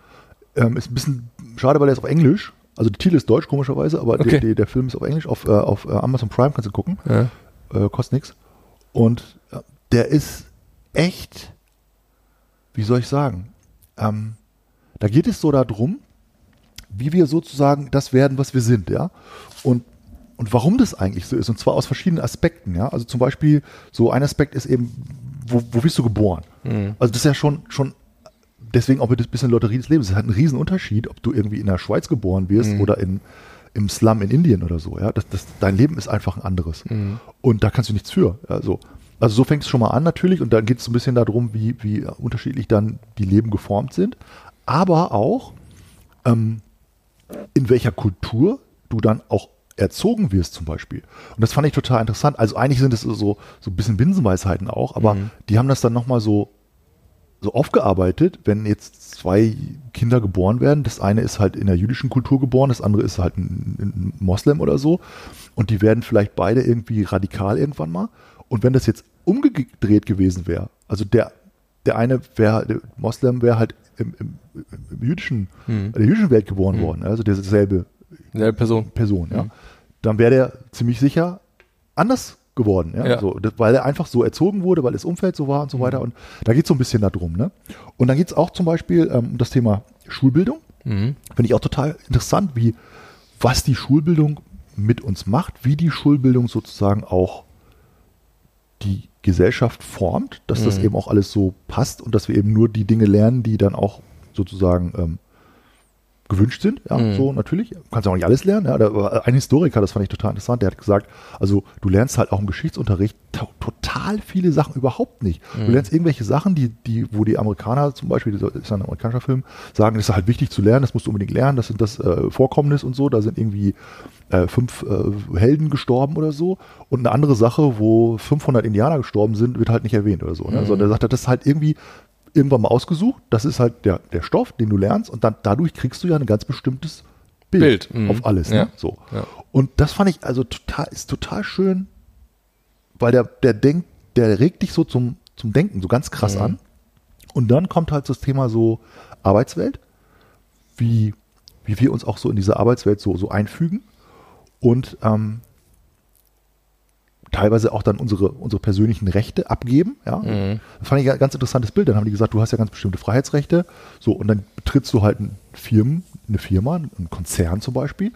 Ähm, ist ein bisschen schade, weil der ist auf Englisch. Also der Titel ist deutsch, komischerweise, aber Okay. der, der, der Film ist auf Englisch. Auf, äh, auf äh, Amazon Prime kannst du gucken. Ja. Äh, kostet nichts. Und äh, der ist echt, wie soll ich sagen, ähm, da geht es so darum, wie wir sozusagen das werden, was wir sind, ja. Und, und warum das eigentlich so ist, und zwar aus verschiedenen Aspekten, ja. Also zum Beispiel, so ein Aspekt ist eben, wo, wo bist du geboren? Also das ist ja schon, schon deswegen auch mit ein bisschen Lotterie des Lebens. Es hat einen riesen Unterschied, ob du irgendwie in der Schweiz geboren wirst oder in, im Slum in Indien oder so. Ja, das, das, dein Leben ist einfach ein anderes. Und da kannst du nichts für. Also, also so fängt es schon mal an natürlich und dann geht es so ein bisschen darum, wie, wie unterschiedlich dann die Leben geformt sind. Aber auch, ähm, in welcher Kultur du dann auch erzogen wirst zum Beispiel. Und das fand ich total interessant. Also eigentlich sind es so, so ein bisschen Binsenweisheiten auch, aber die haben das dann nochmal so, so aufgearbeitet, wenn jetzt zwei Kinder geboren werden. Das eine ist halt in der jüdischen Kultur geboren, das andere ist halt ein, ein Moslem oder so. Und die werden vielleicht beide irgendwie radikal irgendwann mal. Und wenn das jetzt umgedreht gewesen wäre, also der, der eine wäre, der Moslem wäre halt im, im, im jüdischen, in der jüdischen Welt geboren worden, also derselbe Selbe Person. Person, ja, dann wäre der ziemlich sicher anders geworden, ja, Ja. So, das, weil er einfach so erzogen wurde, weil das Umfeld so war und so weiter. Und da geht es so ein bisschen darum, ne? Und dann geht es auch zum Beispiel ähm, um das Thema Schulbildung. Mhm. Finde ich auch total interessant, wie was die Schulbildung mit uns macht, wie die Schulbildung sozusagen auch die Gesellschaft formt, dass das eben auch alles so passt und dass wir eben nur die Dinge lernen, die dann auch sozusagen ähm, gewünscht sind, ja, Mhm. so natürlich. Du kannst ja auch nicht alles lernen. Ja. Da ein Historiker, das fand ich total interessant, der hat gesagt, also du lernst halt auch im Geschichtsunterricht to total viele Sachen überhaupt nicht. Du lernst irgendwelche Sachen, die, die, wo die Amerikaner zum Beispiel, das ist ein amerikanischer Film, sagen, das ist halt wichtig zu lernen, das musst du unbedingt lernen, das sind das äh, Vorkommnis und so, da sind irgendwie äh, fünf äh, Helden gestorben oder so. Und eine andere Sache, wo 500 Indianer gestorben sind, wird halt nicht erwähnt oder so. Ne? Sondern er sagt, das ist halt irgendwie irgendwann mal ausgesucht. Das ist halt der, der Stoff, den du lernst und dann dadurch kriegst du ja ein ganz bestimmtes Bild, Bild, mhm. auf alles. Ne? Ja. So. Ja. Und das fand ich also total, ist total schön, weil der, der denkt, der regt dich so zum, zum Denken so ganz krass an. Und dann kommt halt das Thema so Arbeitswelt, wie, wie wir uns auch so in diese Arbeitswelt so, so einfügen und ähm, teilweise auch dann unsere, unsere persönlichen Rechte abgeben. Ja? Das fand ich ein ganz interessantes Bild. Dann haben die gesagt, du hast ja ganz bestimmte Freiheitsrechte. So, und dann betrittst du halt ein Firmen, eine Firma, einen Konzern zum Beispiel.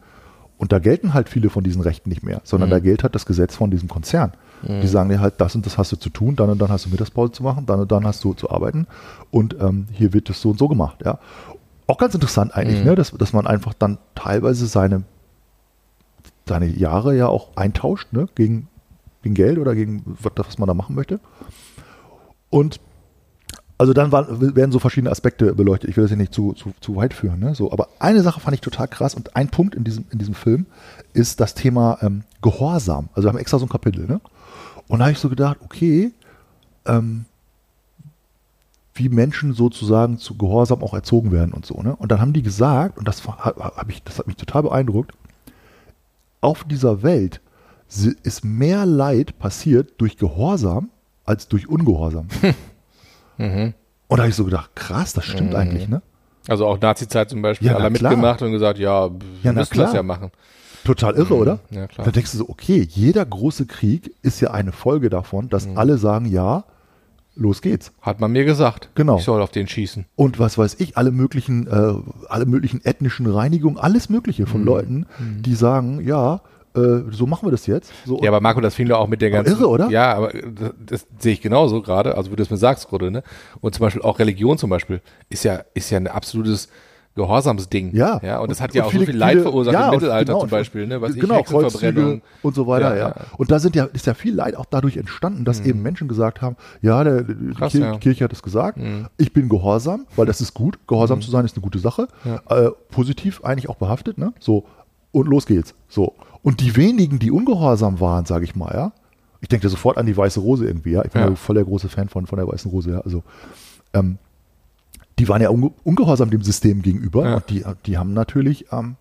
Und da gelten halt viele von diesen Rechten nicht mehr, sondern da gilt halt das Gesetz von diesem Konzern. Die sagen dir halt, das und das hast du zu tun, dann und dann hast du Mittagspause zu machen, dann und dann hast du zu arbeiten und ähm, hier wird das so und so gemacht. Ja. Auch ganz interessant eigentlich, ne? dass, dass man einfach dann teilweise seine, seine Jahre ja auch eintauscht ne? gegen, gegen Geld oder gegen was, was man da machen möchte. Und also dann waren, werden so verschiedene Aspekte beleuchtet. Ich will das hier nicht zu, zu, zu weit führen. Ne? So, aber eine Sache fand ich total krass und ein Punkt in diesem, in diesem Film ist das Thema ähm, Gehorsam. Also wir haben extra so ein Kapitel. Ne? Und da habe ich so gedacht, okay, ähm, wie Menschen sozusagen zu Gehorsam auch erzogen werden und so. Ne? Und dann haben die gesagt, und das, hab ich, das hat mich total beeindruckt, auf dieser Welt ist mehr Leid passiert durch Gehorsam als durch Ungehorsam. (laughs) Und da habe ich so gedacht, krass, das stimmt eigentlich, ne? Also auch Nazi-Zeit zum Beispiel, Ja, alle mitgemacht und gesagt, ja, wir Ja, müssen das ja machen. Total irre, oder? ja, klar. Da denkst du so, okay, jeder große Krieg ist ja eine Folge davon, dass alle sagen, ja, los geht's. Hat man mir gesagt. Genau. Ich soll auf den schießen. Und was weiß ich, alle möglichen, äh, alle möglichen ethnischen Reinigungen, alles Mögliche Mhm. von Leuten, die sagen, ja, so machen wir das jetzt. So, Ja, aber Marco, das fing doch auch mit der ganzen. irre, oder? Ja, aber das, das sehe ich genauso gerade, also wie du es mir sagst gerade, ne? Und zum Beispiel auch Religion zum Beispiel ist ja, ist ja ein absolutes Gehorsamsding. Ja. Ja, und das Und- hat ja auch viele- so viel Leid viele- verursacht ja, im Mittelalter genau, zum Beispiel, ne? Was genau, ich. Kreuzzüge und so weiter, ja. Ja. Und da sind ja, ist ja viel Leid auch dadurch entstanden, dass eben Menschen gesagt haben, ja, der, die, Krass, Kir ja. die Kirche hat es gesagt, ich bin gehorsam, weil das ist gut. Gehorsam zu sein ist eine gute Sache. Äh, positiv eigentlich auch behaftet, ne? So, und los geht's. So. Und die wenigen, die ungehorsam waren, sage ich mal, ja. Ich denke sofort an die Weiße Rose irgendwie, ja. Ich bin ja, Ja. voll der große Fan von, von der Weißen Rose, ja. Also, ähm, die waren ja unge ungehorsam dem System gegenüber Ja. und die, die haben natürlich ähm,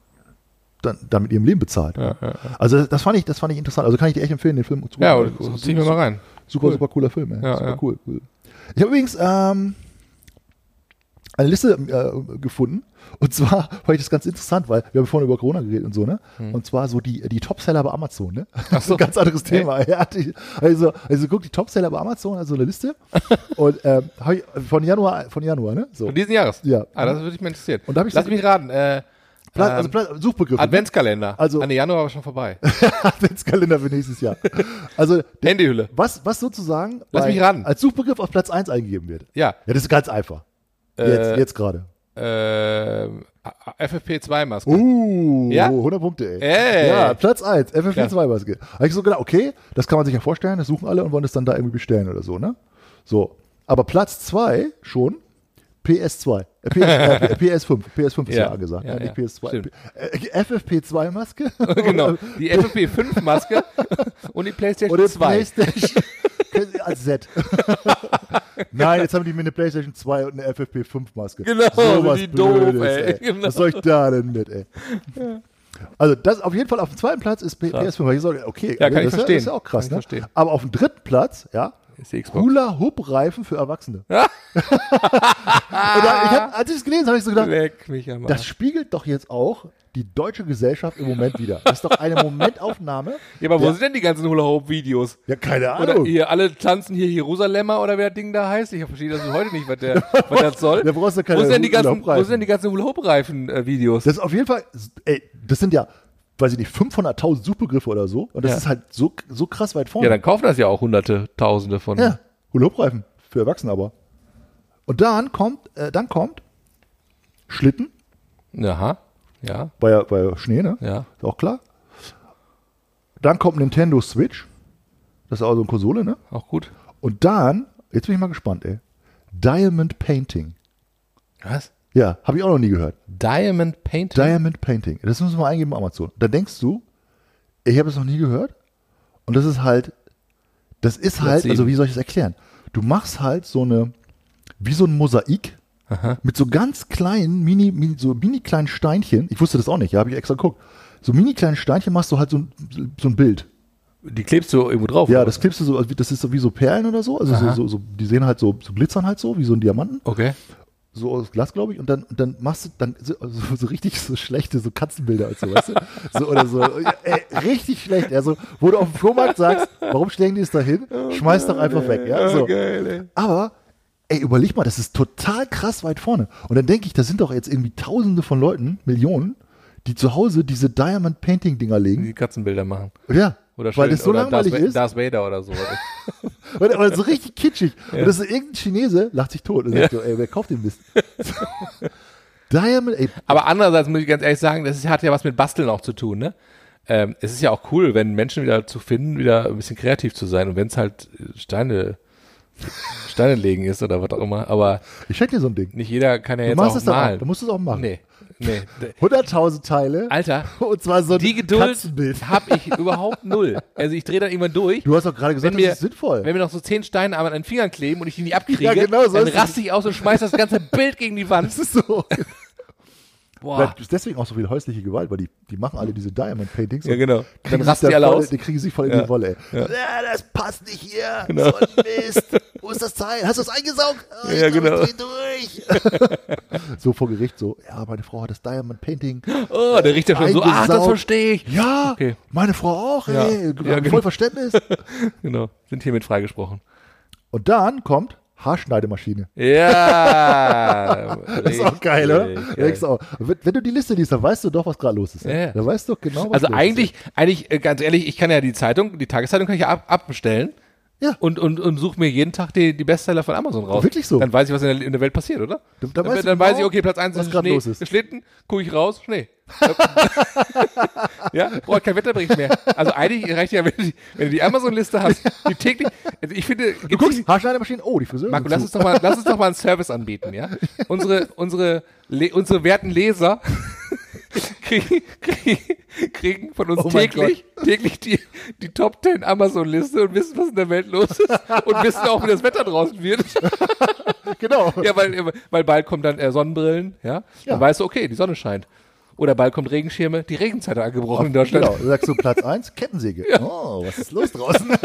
dann, dann mit ihrem Leben bezahlt. Ja, ja, ja. Also das fand ich, das fand ich interessant. Also kann ich dir echt empfehlen, den Film zu Ja, gucken. und Also, zieh mir mal rein. Super, Cool. super cooler Film. Ey. Ja, super ja. cool. cool. Ich habe übrigens ähm, eine Liste äh, gefunden. Und zwar fand ich das ganz interessant, weil wir haben vorhin über Corona geredet und so, ne? Hm. Und zwar so die, die Topseller bei Amazon, ne? Ach so. (laughs) ganz anderes Thema. Ja, die, also, also guck, die Topseller bei Amazon, also eine Liste. (laughs) und ähm, von Januar, von Januar, ne? So. Von diesen Jahres? Ja. Ah, das würde mich mal interessieren. Und da hab ich Lass so- mich raten. Äh, Pla ähm, also Pla Suchbegriffe. Adventskalender. Also- An Januar war schon vorbei. (laughs) Adventskalender für nächstes Jahr. Also der, Handyhülle. was, was sozusagen Lass mich raten. als Suchbegriff auf Platz 1 eingegeben wird. Ja. Ja, das ist ganz einfach. Jetzt, Äh, jetzt gerade. Ähm, FFP2-Maske. Uh, Ja? 100 Punkte, ey. Ey. Ja, Platz 1, FFP2-Maske. Habe ich so gedacht, okay, das kann man sich ja vorstellen, das suchen alle und wollen es dann da irgendwie bestellen oder so, ne? So. Aber Platz 2 schon PS2. Äh, PS, äh, PS5. PS5 (laughs) ist ja, Ja, angesagt. ja, ne? nicht ja, PS2. stimmt. Äh, FFP2-Maske. (laughs) genau. Die (laughs) FFP5-Maske und die PlayStation Oder 2. PlayStation als Z. (laughs) Nein, jetzt haben die mir eine PlayStation 2 und eine FFP5-Maske. Genau, Sowas wie doof, Blödes, ey. (laughs) Genau. Was soll ich da denn mit, ey? Also das auf jeden Fall auf dem zweiten Platz ist P- Krass. PS5. weil Ich so, okay, Ja, kann das ich ist verstehen. Ist ja auch krass, ne? Aber auf dem dritten Platz, ja, Ist die Xbox. Hula-Hoop-Reifen für Erwachsene. (laughs) Da, ich hab, als ich es gelesen habe, ich so gedacht, Leck mich am das spiegelt doch jetzt auch die deutsche Gesellschaft im Moment wieder. Das ist doch eine Momentaufnahme. (laughs) Ja, aber wo sind denn die ganzen Hula-Hoop-Videos? Ja, keine Oder Ahnung. hier, alle tanzen hier Jerusalemer oder wer das Ding da heißt. Ich verstehe das heute nicht, was, der, (laughs) was das soll. Da brauchst du keine wo sind denn die ganzen, wo sind denn die ganzen Hula-Hoop-Reifen-Videos? Das ist auf jeden Fall, ey, das sind ja, weiß ich nicht, 500.000 Suchbegriffe oder so. Und das Ja. ist halt so, so krass weit vorne. Ja, dann kaufen das ja auch hunderte, tausende von. Ja, Hula-Hoop-Reifen. Für Erwachsene aber. Und dann kommt, äh, dann kommt Schlitten, Aha. Ja, war ja Schnee, ne? ja. Ist auch klar. Dann kommt Nintendo Switch. Das ist auch so eine Konsole, ne? Auch gut. Und dann, jetzt bin ich mal gespannt, ey. Diamond Painting. Was? Ja, habe ich auch noch nie gehört. Diamond Painting? Diamond Painting. Das müssen wir mal eingeben bei Amazon. Da denkst du, ich habe es noch nie gehört. Und das ist halt, das ist halt, also wie soll ich es erklären? Du machst halt so eine, wie so ein Mosaik mit so ganz kleinen, mini, mini, so mini kleinen Steinchen. Ich wusste das auch nicht, ja, habe ich extra geguckt. So mini kleinen Steinchen machst du halt so ein, so ein Bild. Die klebst du irgendwo drauf? Ja, das klebst du so, also das ist so wie so Perlen oder so. Also so, Aha. so, so, die sehen halt so, so glitzern halt so, wie so ein Diamanten. Okay. So aus Glas, glaube ich, und dann, und dann machst du dann so, also so richtig so schlechte so Katzenbilder und so, weißt du? So oder so. Ey, richtig schlecht. Also, wo du auf dem Flohmarkt sagst, warum stellen die es da hin? Schmeiß doch einfach weg, ja? So. ey. Aber, ey, überleg mal, das ist total krass weit vorne. Und dann denke ich, da sind doch jetzt irgendwie tausende von Leuten, Millionen, die zu Hause diese Diamond Painting Dinger legen. Die Katzenbilder machen. Ja. Oder weil schön- das so oder langweilig Darth, ist. Darth Vader oder so. Und, aber (laughs) so richtig kitschig. Und das ist irgendein Chinese, lacht sich tot und sagt so, ey, wer kauft den Mist? (laughs) Diamond, ey, Aber andererseits muss ich ganz ehrlich sagen, das ist, hat ja was mit Basteln auch zu tun, ne? Ähm, es ist ja auch cool, wenn Menschen wieder zu finden, wieder ein bisschen kreativ zu sein und wenn es halt Steine, Steine legen ist oder was auch immer. Aber ich schenke dir so ein Ding. nicht jeder kann ja Du jetzt machst auch es dann auch. malen. Du musst es auch machen. nee, nee. D- 100.000 Teile. Alter, (laughs) Und zwar so ein die Geduld habe ich (laughs) überhaupt null. Also ich drehe dann irgendwann durch. Du hast doch gerade gesagt, wenn mir, das ist sinnvoll. wenn mir noch so zehn Steine an den Fingern kleben und ich die nicht abkriege, Ja, genau so dann raste ich aus und schmeiß das ganze Bild gegen die Wand. das ist so. (laughs) Boah. Ist deswegen auch so viel häusliche Gewalt, weil die, die machen alle diese Diamond Paintings. Ja, genau. Dann rasten die alle voll, aus. Die kriegen sich voll in die Wolle, ey. Ja. Ja. das passt nicht hier. Genau. So ein Mist. Wo ist das Teil? Hast du es eingesaugt? (laughs) Oh, ich Ja, genau. (laughs) So vor Gericht so, ja, meine Frau hat das Diamond Painting. Oh, der Richter schon so, ach, das verstehe ich. Ja, Okay. meine Frau auch, Ja. ey. Ja, genau. Voll Verständnis. (laughs) Genau, sind hiermit freigesprochen. Und dann kommt Haarschneidemaschine. Ja. (laughs) Das ist auch geil, oder? Geil. auch, wenn, du die Liste liest, dann weißt du doch, was gerade los ist. Ja, ja. Da weißt du doch genau, was Also los eigentlich, eigentlich, äh, ganz ehrlich, ich kann ja die Zeitung, die Tageszeitung kann ich ja ab, abbestellen. Ja. Und, und, und suche mir jeden Tag die, die Bestseller von Amazon raus. Wirklich so? Dann weiß ich, was in der, in der Welt passiert, oder? Dann- dann dann dann weiß genau, ich, okay, Platz 1 was ist Schnee, los ist. Schlitten, gucke ich raus, Schnee. ja, (laughs) braucht kein Wetterbericht mehr. Also eigentlich reicht ja, wenn du die, wenn du die Amazon-Liste hast, die täglich, also ich finde, Du guckst, nicht- Haarschneidemaschine, oh, die Friseur. Marco, lass uns doch mal, lass uns doch mal einen Service anbieten, ja? (laughs) Unsere, unsere, unsere werten Leser kriegen, kriegen, kriegen von uns Oh täglich, täglich die, die Top 10 Amazon-Liste und wissen, was in der Welt los ist und wissen auch, wie das Wetter draußen wird. (laughs) Genau. ja, weil, weil bald kommen dann äh, Sonnenbrillen, ja? Dann Ja. weißt du, okay, die Sonne scheint. Oder bald kommt Regenschirme, die Regenzeit hat angebrochen in Deutschland. Genau, du sagst du Platz 1, Kettensäge. Oh, was ist los draußen? (laughs)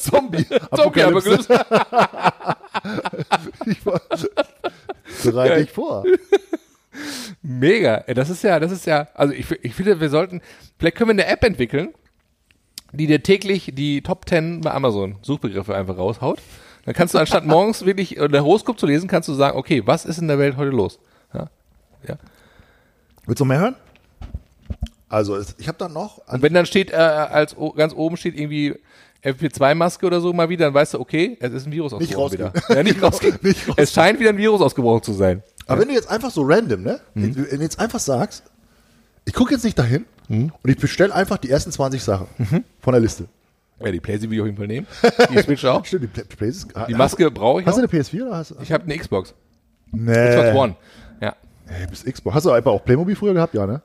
Zombie. Zombie Apokalypse. (laughs) Ich war- Bereite dich vor. Mega. Ey, Das ist ja, das ist ja, also ich, ich finde, wir sollten, vielleicht können wir eine App entwickeln, die dir täglich die Top 10 bei Amazon Suchbegriffe einfach raushaut. Dann kannst du anstatt (laughs) morgens wirklich äh, der Horoskop zu lesen, kannst du sagen, okay, was ist in der Welt heute los? Ja. ja. Willst du noch mehr hören? Also, ich habe dann noch. Und wenn dann steht, äh, als ganz oben steht irgendwie FP2-Maske oder so mal wieder, dann weißt du, okay, es ist ein Virus Nicht ausgebrochen wieder. Ja, nicht (laughs) Genau, rausgehen. nicht rausgehen. Es scheint wieder ein Virus ausgebrochen zu sein. Aber wenn du jetzt einfach so random, ne? Mhm. Wenn du jetzt einfach sagst, ich gucke jetzt nicht dahin Mhm. und ich bestelle einfach die ersten 20 Sachen von der Liste. Ja, die PlayStation will ich auf jeden Fall nehmen. (laughs) Die Switch auch. Stimmt, die Play- Plays. Die Maske brauche ich Hast auch. du eine PS4 oder hast du? Ich habe eine Xbox. Nee. Xbox One. Ja. Hey, bist Xbox. Hast du einfach auch Playmobil früher gehabt? Ja, ne?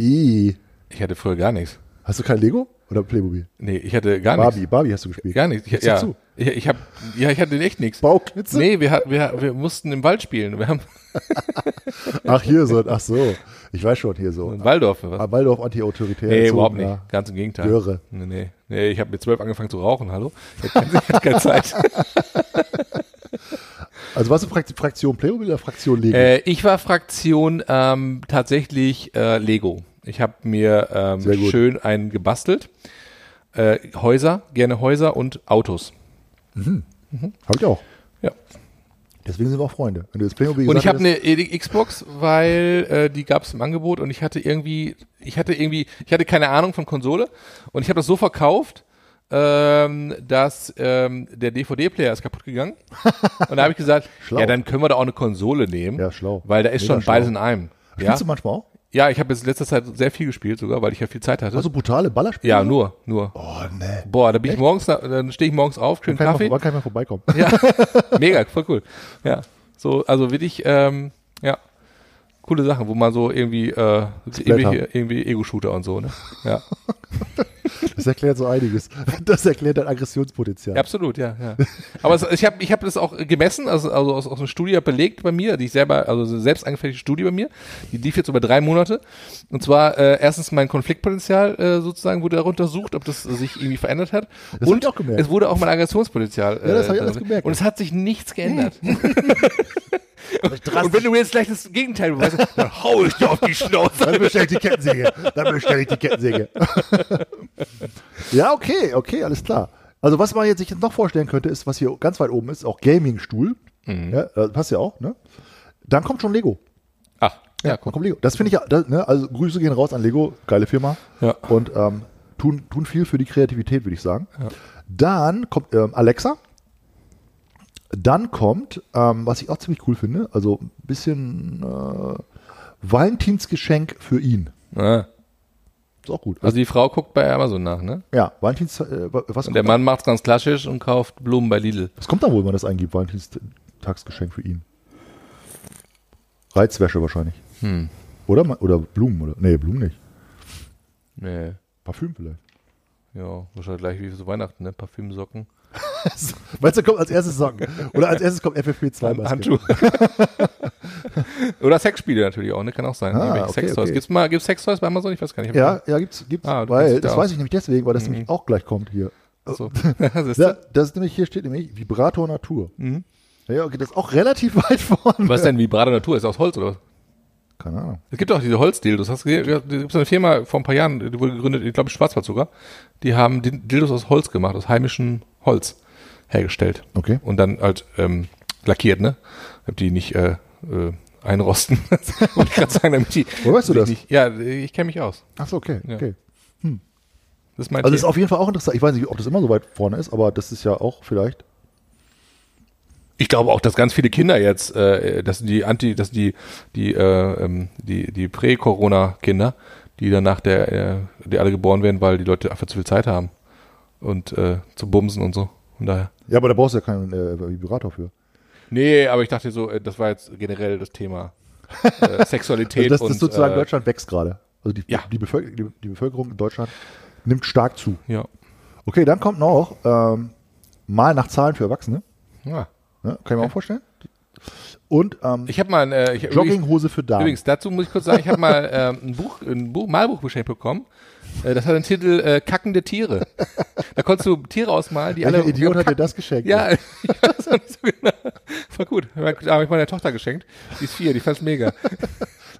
I. Ich hatte früher gar nichts. Hast du kein Lego oder Playmobil? Nee, ich hatte gar Barbie, nichts. Barbie hast du gespielt. Gar nichts. Ich, ja, dazu. ich, ich hab, ja, ich hatte echt nichts. Bauknitze? Nee, wir, wir, wir mussten im Wald spielen. Wir haben (laughs) Ach, hier so, ach so. Ich weiß schon, hier so. in Waldorf. Was? Ah, Waldorf anti-autoritär. Nee, überhaupt nicht. Ganz im Gegenteil. Göre. Nee, nee. nee ich habe mit zwölf angefangen zu rauchen, hallo? Ich hatte keine, keine Zeit. (laughs) Also warst du Frakt- Fraktion Playmobil oder Fraktion Lego? äh, ich war Fraktion ähm, tatsächlich äh, Lego. Ich habe mir ähm, schön einen gebastelt. Äh, Häuser, gerne Häuser und Autos. Hab ich auch. Ja. Deswegen sind wir auch Freunde. Wenn du jetzt Playmobil Und ich habe eine Xbox, weil äh, die gab es im Angebot und ich hatte irgendwie, ich hatte irgendwie, ich hatte keine Ahnung von Konsole und ich habe das so verkauft, ähm, dass ähm, der DVD-Player ist kaputt gegangen. (laughs) und da habe ich gesagt, Schlau. ja, dann können wir da auch eine Konsole nehmen, Ja, schlau. weil da ist Mega schon schlau. beides in einem. Ja. Spielst du manchmal auch? Ja, ich habe jetzt in letzter Zeit sehr viel gespielt sogar, weil ich ja viel Zeit hatte. Also brutale Ballerspiele? ja, nur, nur. Oh, nee. Boah, da bin ich morgens, dann stehe ich morgens auf, schön Kaffee. mal, wann kann ich mal vorbeikommen? Ja, (laughs) mega, voll cool. Ja, so, also wirklich, ähm, ja, coole Sachen, wo man so irgendwie, äh, irgendwie, irgendwie Ego-Shooter und so, ne? Ja, (laughs) Das erklärt so einiges. Das erklärt dein Aggressionspotenzial. ja absolut, ja, ja. Aber es, ich habe ich hab das auch gemessen, also, also aus, aus einer Studie belegt bei mir, die ich selber, also eine selbst angefertigte Studie bei mir, die lief jetzt über drei Monate. Und zwar äh, erstens mein Konfliktpotenzial äh, sozusagen wurde darunter untersucht, ob das sich irgendwie verändert hat. hab und ich auch gemerkt. es wurde auch mein Aggressionspotenzial. Äh, Ja, das hab ich alles drin. gemerkt. Und es hat sich nichts geändert. (laughs) Und wenn du mir jetzt gleich das Gegenteil beweist, dann (laughs) hau ich dir auf die Schnauze. Dann bestell ich die Kettensäge. Dann bestell ich die Kettensäge. (laughs) ja, okay, okay, alles klar. Also was man jetzt sich jetzt noch vorstellen könnte, ist, was hier ganz weit oben ist, auch Gaming-Stuhl. Ja, äh, passt ja auch, ne? Dann kommt schon Lego. Ach, ja, Dann guck. kommt Lego. Das finde ich ja, das, ne? also Grüße gehen raus an Lego, geile Firma. Ja. Und ähm, tun, tun viel für die Kreativität, würde ich sagen. Dann kommt ähm, Alexa. Dann kommt, ähm, was ich auch ziemlich cool finde, also ein bisschen äh, Valentinsgeschenk für ihn. Ah. Ist auch gut. Also die Frau guckt bei Amazon nach, ne? Ja, Valentins, äh, was, Und der Mann macht's ganz klassisch und kauft Blumen bei Lidl. was kommt da wohl, wenn man das eingibt? Valentinstagsgeschenk für ihn. Reizwäsche wahrscheinlich. Hm. Oder? Oder Blumen, oder? Nee, Blumen nicht. Nee. Parfüm vielleicht. Ja, wahrscheinlich gleich wie so Weihnachten, ne? Parfümsocken. (laughs) Meinst du, kommt als erstes Socken? Oder als erstes kommt FFP2 Maske? Handschuhe. (laughs) Oder Sexspiele natürlich auch, ne? Kann auch sein. Ah, Irgendwelche okay, Sextoys. okay. Gibt's mal, gibt's Sextoys bei Amazon? Ich weiß gar nicht. Ja, ja, gibt's, gibt's. Ah, weil, das weiß ich nämlich deswegen, weil das Mhm. nämlich auch gleich kommt hier. So. (laughs) Ja, das ist nämlich, hier steht nämlich Vibrator Natur. Ja, okay, das ist auch relativ weit vorne. Mhm. Was ist denn Vibrator Natur? Ist das aus Holz oder was? Keine Ahnung. Es gibt auch diese Holzdildos. Hast du gesehen? Da gibt so eine Firma vor ein paar Jahren, die wurde gegründet, ich glaube Schwarzwald sogar. Die haben Di- Dildos aus Holz gemacht, aus heimischem Holz hergestellt. Okay. Und dann halt ähm, lackiert, ne? Damit die nicht äh, äh, einrosten. (laughs) Wollte ich gerade sagen, damit die. Woher weißt du das? Nicht, ja, ich kenne mich aus. Achso, okay, Ja. okay. Das ist mein Also das ist Thema. auf jeden Fall auch interessant. Ich weiß nicht, ob das immer so weit vorne ist, aber das ist ja auch vielleicht. Ich glaube auch, dass ganz viele Kinder jetzt, äh, dass die Anti, dass die die äh, ähm, die die Prä-Corona-Kinder, die dann nach der, äh, die alle geboren werden, weil die Leute einfach zu viel Zeit haben und äh, zu bumsen und so. Von daher. Ja, aber da brauchst du ja keinen äh, Vibrator für. Nee, aber ich dachte so, äh, das war jetzt generell das Thema äh, (laughs) Sexualität Also das, und das sozusagen äh, Deutschland wächst gerade. Also die, Ja. die, Bevölker die, die Bevölkerung in Deutschland nimmt stark zu. ja. Okay, dann kommt noch ähm, mal nach Zahlen für Erwachsene. ja. Ne? Kann ich mir auch vorstellen. Und ähm, Ich habe mal ein, äh, ich, übrigens, Jogginghose für Damen. übrigens dazu muss ich kurz sagen, ich habe mal (laughs) ähm, ein Buch, ein Buch, Malbuch geschenkt bekommen. Äh, das hat den Titel äh, Kackende Tiere. Da konntest du Tiere ausmalen, die Welcher alle Idiot hat dir das geschenkt? Ja, (laughs) ich weiß nicht so genau. Voll gut. Habe ich meiner Tochter geschenkt. Die ist vier, die fand's mega.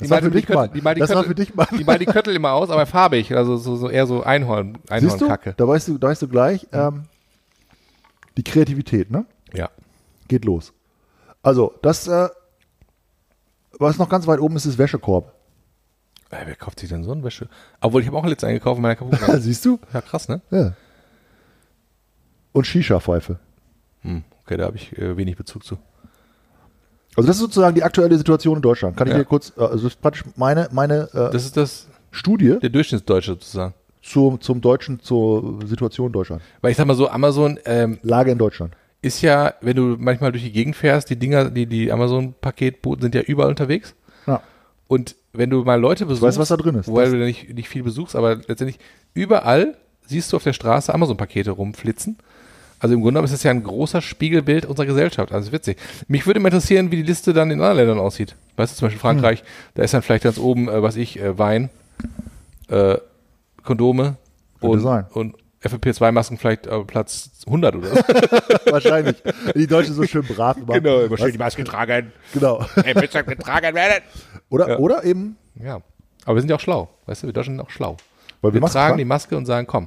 Die Das war für dich, Mann. Die malt die Das war Köttel- für dich, Mann. Die malt die Köttel immer aus, aber farbig. Also so, so eher so Einhorn? Einhornkacke. Da weißt du, da weißt du gleich, ähm, die Kreativität, ne? Ja. Geht los. Also, das, äh, was noch ganz weit oben ist, ist Wäschekorb. Wer kauft sich denn so eine Wäsche? Obwohl, ich habe auch letztens eingekauft in meiner gegangen. (laughs) Siehst du? Ja, krass, ne? Ja. Und Shisha-Pfeife. Hm, okay, da habe ich äh, wenig Bezug zu. Also das ist sozusagen die aktuelle Situation in Deutschland. Kann ich Ja. dir kurz, äh, also das ist praktisch meine, meine äh, Das ist das, Studie der Durchschnittsdeutsche sozusagen. zum, zum Deutschen, zur Situation in Deutschland. Weil ich sag mal so, Amazon ähm, Lage in Deutschland. ist ja, wenn du manchmal durch die Gegend fährst, die Dinger, die, die Amazon-Paketboten sind ja überall unterwegs. Ja. Und wenn du mal Leute besuchst, weißt, was da drin ist. wobei Das- du nicht, nicht viel besuchst, aber letztendlich überall siehst du auf der Straße Amazon-Pakete rumflitzen. Also im Grunde genommen ist es ja ein großer Spiegelbild unserer Gesellschaft. Also witzig. Mich würde mal interessieren, wie die Liste dann in anderen Ländern aussieht. Weißt du, zum Beispiel Frankreich, Hm. da ist dann vielleicht ganz oben, äh, was ich, äh, Wein, äh, Kondome und, und FFP2-Masken vielleicht äh, Platz 100 oder so. (laughs) Wahrscheinlich. Die Deutschen so schön brav immer. immer schön die Maske tragen. Genau. Ey, müsst getragen werden. Oder, Ja. oder eben, Ja. Aber wir sind ja auch schlau. Weißt du, wir Deutschen sind auch schlau. weil wir, Wir tragen tragen die Maske und sagen, komm.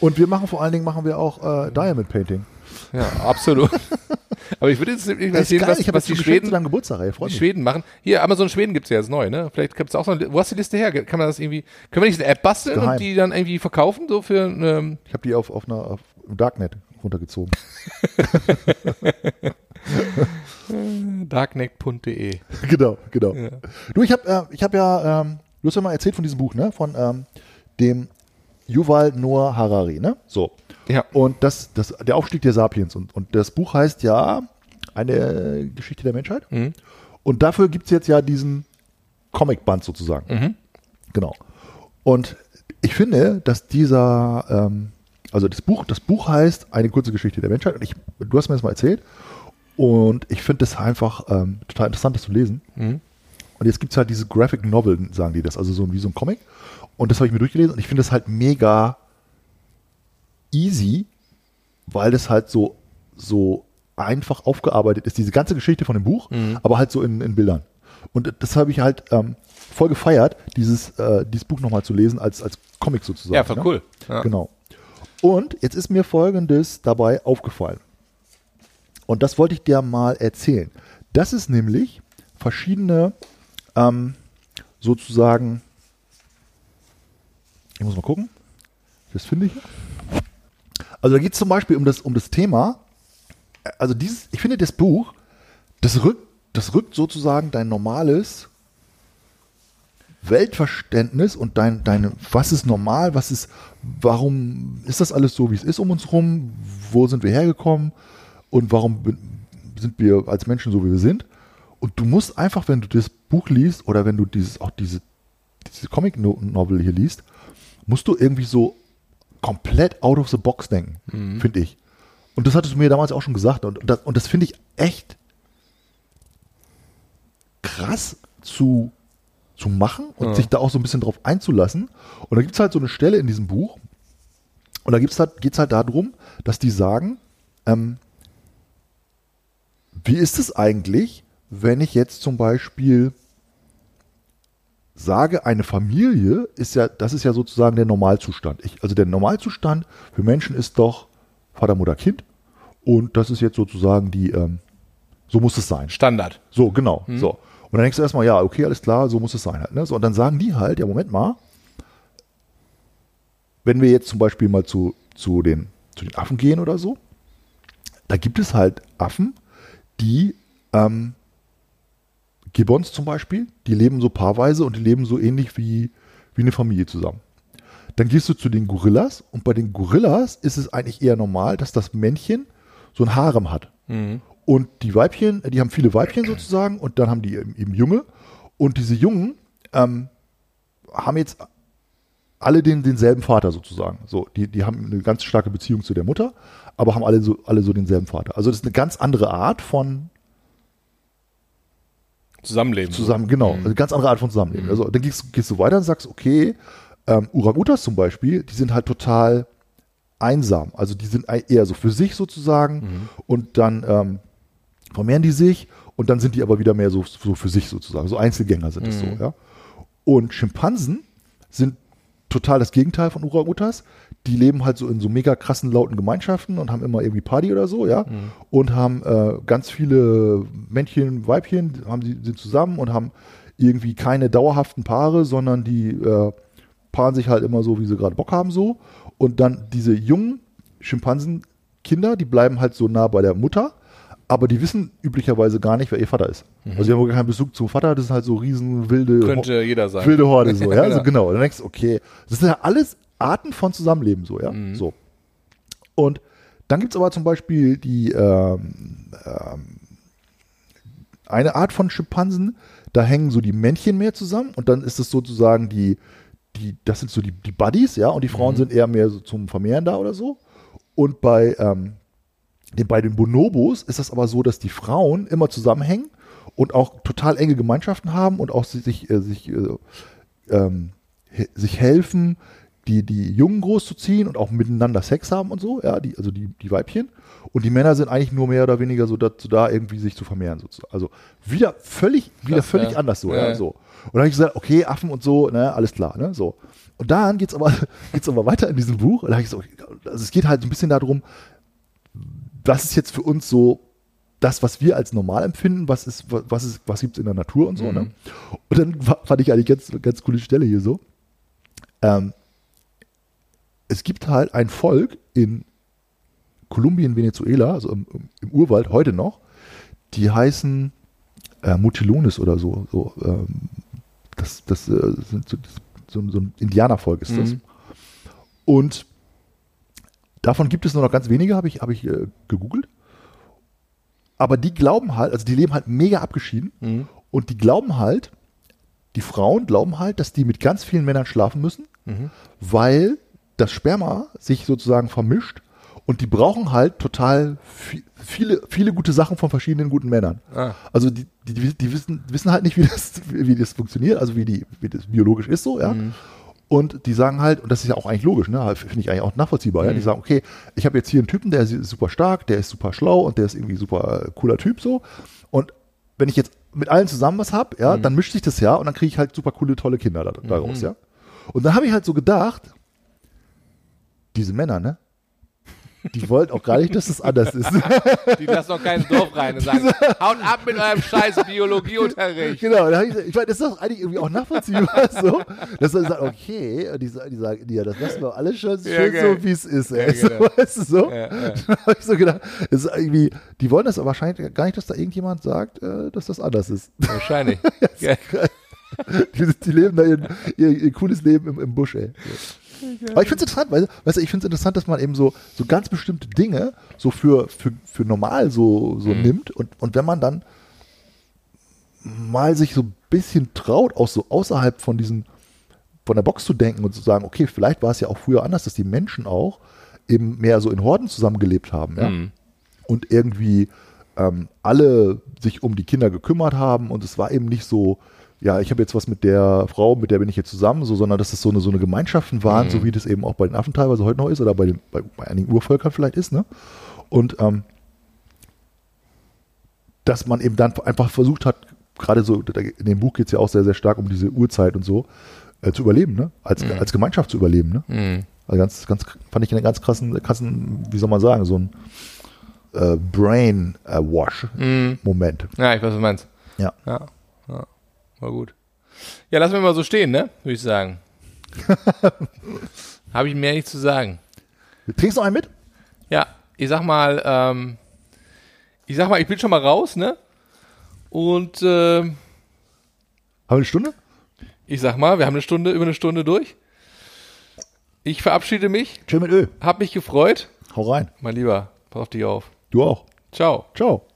Und wir machen vor allen Dingen machen wir auch äh, Diamond Painting. Ja, absolut. (laughs) Aber ich würde jetzt nicht ist sehen, geil. was, ich was die zu Schweden, deinem Geburtstag, ey. Die. Schweden machen. Hier, Amazon Schweden gibt's ja jetzt neu, ne? Vielleicht gibt's auch so eine, wo hast du die Liste her? Kann man das irgendwie, können wir nicht eine App basteln Geheim. und die dann irgendwie verkaufen, so für, ähm, Ich habe die auf, auf einer auf Darknet runtergezogen. (laughs) Darkneck.de. (laughs) genau, genau. Ja. Du, ich habe äh, ich hab ja, ähm, du hast ja mal erzählt von diesem Buch, ne? Von ähm, dem Yuval Noah Harari, ne? So. Ja. Und das, das, der Aufstieg der Sapiens. Und, und das Buch heißt ja eine Geschichte der Menschheit. Mhm. Und dafür gibt es jetzt ja diesen Comicband sozusagen. Mhm. Genau. Und ich finde, dass dieser, ähm, also das Buch, das Buch heißt Eine kurze Geschichte der Menschheit. Und ich, du hast mir das mal erzählt. Und ich finde das einfach ähm, total interessant, das zu lesen. Mhm. Und jetzt gibt es halt diese Graphic Novel, sagen die das, also so wie so ein Comic. Und das habe ich mir durchgelesen und ich finde das halt mega easy, weil das halt so, so einfach aufgearbeitet ist, diese ganze Geschichte von dem Buch, Mhm. aber halt so in, in Bildern. Und das habe ich halt ähm, voll gefeiert, dieses, äh, dieses Buch nochmal zu lesen als, als Comic sozusagen. Ja, voll ne? cool. Ja. Genau. Und jetzt ist mir Folgendes dabei aufgefallen. Und das wollte ich dir mal erzählen. Das ist nämlich verschiedene ähm, sozusagen, ich muss mal gucken, das finde ich. Also da geht es zum Beispiel um das, um das Thema, also dieses, ich finde das Buch, das rückt, das rückt sozusagen dein normales Weltverständnis und dein, deine, was ist normal, was ist, warum ist das alles so, wie es ist um uns rum, wo sind wir hergekommen und warum sind wir als Menschen so, wie wir sind. Und du musst einfach, wenn du das Buch liest oder wenn du dieses, auch diese, diese Comic-Novel hier liest, musst du irgendwie so komplett out of the box denken, finde ich. Und das hattest du mir damals auch schon gesagt. Und das, und das finde ich echt krass zu, zu machen und Ja. sich da auch so ein bisschen drauf einzulassen. Und da gibt es halt so eine Stelle in diesem Buch, und da gibt's halt, geht es halt darum, dass die sagen, ähm, wie ist es eigentlich, wenn ich jetzt zum Beispiel sage, eine Familie ist ja, das ist ja sozusagen der Normalzustand. Ich, also der Normalzustand für Menschen ist doch Vater, Mutter, Kind. Und das ist jetzt sozusagen die, ähm, so muss es sein. Standard. So, genau. So. Und dann denkst du erstmal, ja, okay, alles klar, so muss es sein halt. Ne? So, und dann sagen die halt, ja, Moment mal, wenn wir jetzt zum Beispiel mal zu, zu, den, zu den Affen gehen oder so, da gibt es halt Affen, die ähm, Gibbons zum Beispiel, die leben so paarweise und die leben so ähnlich wie, wie eine Familie zusammen. Dann gehst du zu den Gorillas und bei den Gorillas ist es eigentlich eher normal, dass das Männchen so ein Harem hat. Und die Weibchen, die haben viele Weibchen sozusagen und dann haben die eben, eben Junge. Und diese Jungen ähm, haben jetzt alle den, denselben Vater sozusagen. So, die, die haben eine ganz starke Beziehung zu der Mutter, aber haben alle so, alle so denselben Vater. Also das ist eine ganz andere Art von Zusammenleben. zusammen, genau, also eine ganz andere Art von Zusammenleben. Also dann gehst, gehst du weiter und sagst, okay, ähm, Orang-Utas zum Beispiel, die sind halt total einsam. Also die sind eher so für sich sozusagen und dann ähm, vermehren die sich und dann sind die aber wieder mehr so, so für sich sozusagen. So Einzelgänger sind es so, ja. Und Schimpansen sind total das Gegenteil von Orang-Utas. Die leben halt so in so mega krassen, lauten Gemeinschaften und haben immer irgendwie Party oder so, ja. Und haben äh, ganz viele Männchen, Weibchen, haben die, sind zusammen und haben irgendwie keine dauerhaften Paare, sondern die äh, paaren sich halt immer so, wie sie gerade Bock haben, so. Und dann diese jungen Schimpansenkinder, die bleiben halt so nah bei der Mutter, aber die wissen üblicherweise gar nicht, wer ihr Vater ist. Also die haben wohl keinen Bezug zum Vater, das sind halt so riesen wilde Könnte jeder sein. wilde Horde so, ja, (laughs) also genau. Dann denkst du, okay, das sind ja alles Arten von Zusammenleben so, ja, Mhm. so. Und dann gibt es aber zum Beispiel die ähm, ähm, eine Art von Schimpansen, da hängen so die Männchen mehr zusammen und dann ist es sozusagen die, die, das sind so die, die Buddies, ja, und die Mhm. Frauen sind eher mehr so zum Vermehren da oder so. Und bei, ähm, den, bei den Bonobos ist das aber so, dass die Frauen immer zusammenhängen und auch total enge Gemeinschaften haben und auch sich, äh, sich, äh, ähm, sich helfen, die, die Jungen großzuziehen und auch miteinander Sex haben und so, ja, die, also die, die Weibchen. Und die Männer sind eigentlich nur mehr oder weniger so dazu da, irgendwie sich zu vermehren, sozusagen. Also wieder völlig, wieder Krass, völlig ja. anders so, Ja, ja, so. Und dann habe ich gesagt, okay, Affen und so, ne, alles klar, ne, so. Und dann geht's aber, (laughs) geht's aber weiter in diesem Buch. Und da ich so, also es geht halt so ein bisschen darum, was ist jetzt für uns so das, was wir als normal empfinden, was ist, was, ist, was gibt's in der Natur und so, ne? Und dann fand ich eigentlich ganz, ganz coole Stelle hier so. Ähm, es gibt halt ein Volk in Kolumbien, Venezuela, also im, im, Urwald heute noch, die heißen äh, Mutilonis oder so. so ähm, das das äh, sind so, so, so ein Indianervolk ist das. Mhm. Und davon gibt es nur noch ganz wenige, habe ich, hab ich äh, gegoogelt. Aber die glauben halt, also die leben halt mega abgeschieden. Mhm. Und die glauben halt, die Frauen glauben halt, dass die mit ganz vielen Männern schlafen müssen, Mhm. weil das Sperma sich sozusagen vermischt und die brauchen halt total vi- viele, viele gute Sachen von verschiedenen guten Männern. Ah. Also die, die, die wissen, wissen halt nicht, wie das, wie das funktioniert, also wie, die, wie das biologisch ist so, ja. Und die sagen halt, und das ist ja auch eigentlich logisch, ne, finde ich eigentlich auch nachvollziehbar, ja. Die sagen, okay, ich habe jetzt hier einen Typen, der ist super stark, der ist super schlau und der ist irgendwie super äh, cooler Typ so. Und wenn ich jetzt mit allen zusammen was hab, ja, dann mischt sich das ja und dann kriege ich halt super coole, tolle Kinder da, daraus, ja. Und dann habe ich halt so gedacht, diese Männer, ne? Die wollten auch gar nicht, dass es anders ist. (laughs) Die lassen doch kein Dorf rein und sagen, haut ab mit eurem scheiß Biologieunterricht. Genau, ich, ich meine, das ist doch eigentlich irgendwie auch nachvollziehbar so, dass man sagt, okay, und die, die sagen, ja, das lassen wir alles schon Ja, schön geil. so, wie es ist, ey. Ja, genau. so, weißt du, so. Ja, ja. (laughs) Dann hab ich so gedacht, ist irgendwie, die wollen das aber wahrscheinlich gar nicht, dass da irgendjemand sagt, äh, dass das anders ist. Wahrscheinlich. (laughs) Die, die leben da ihr, ihr, ihr cooles Leben im, im Busch, ey. Aber ich finde es interessant, weil, weißt du, ich finde es interessant, dass man eben so, so ganz bestimmte Dinge so für, für, für normal so, so nimmt und, und wenn man dann mal sich so ein bisschen traut, auch so außerhalb von diesen, von der Box zu denken und zu sagen, okay, vielleicht war es ja auch früher anders, dass die Menschen auch eben mehr so in Horden zusammengelebt haben, ja. Mhm. Und irgendwie ähm, alle sich um die Kinder gekümmert haben und es war eben nicht so, ja, ich habe jetzt was mit der Frau, mit der bin ich jetzt zusammen, so, sondern dass es so eine, so eine Gemeinschaften waren, so wie das eben auch bei den Affen teilweise heute noch ist oder bei, den, bei, bei einigen Urvölkern vielleicht ist, ne? Und ähm, dass man eben dann einfach versucht hat, gerade so, in dem Buch geht es ja auch sehr, sehr stark um diese Urzeit und so, äh, zu überleben, ne? Als, als Gemeinschaft zu überleben, ne? Mhm. Also ganz, ganz, fand ich einen ganz krassen, krassen, wie soll man sagen, so ein äh, Brain äh, Wash Mhm. Moment. Ja, ich weiß, was du meinst. Ja, ja. War gut. Ja, lassen wir mal so stehen, ne? Würde ich sagen. (laughs) Habe ich mehr nicht zu sagen. Trinkst du einen mit? Ja, ich sag mal, ähm, ich sag mal, ich bin schon mal raus, ne? Und ähm, Haben wir eine Stunde? ich sag mal, wir haben eine Stunde, über eine Stunde durch. Ich verabschiede mich, Chill mit Öl. hab mich gefreut. Hau rein. Mein Lieber, pass auf dich auf. Du auch. Ciao. Ciao.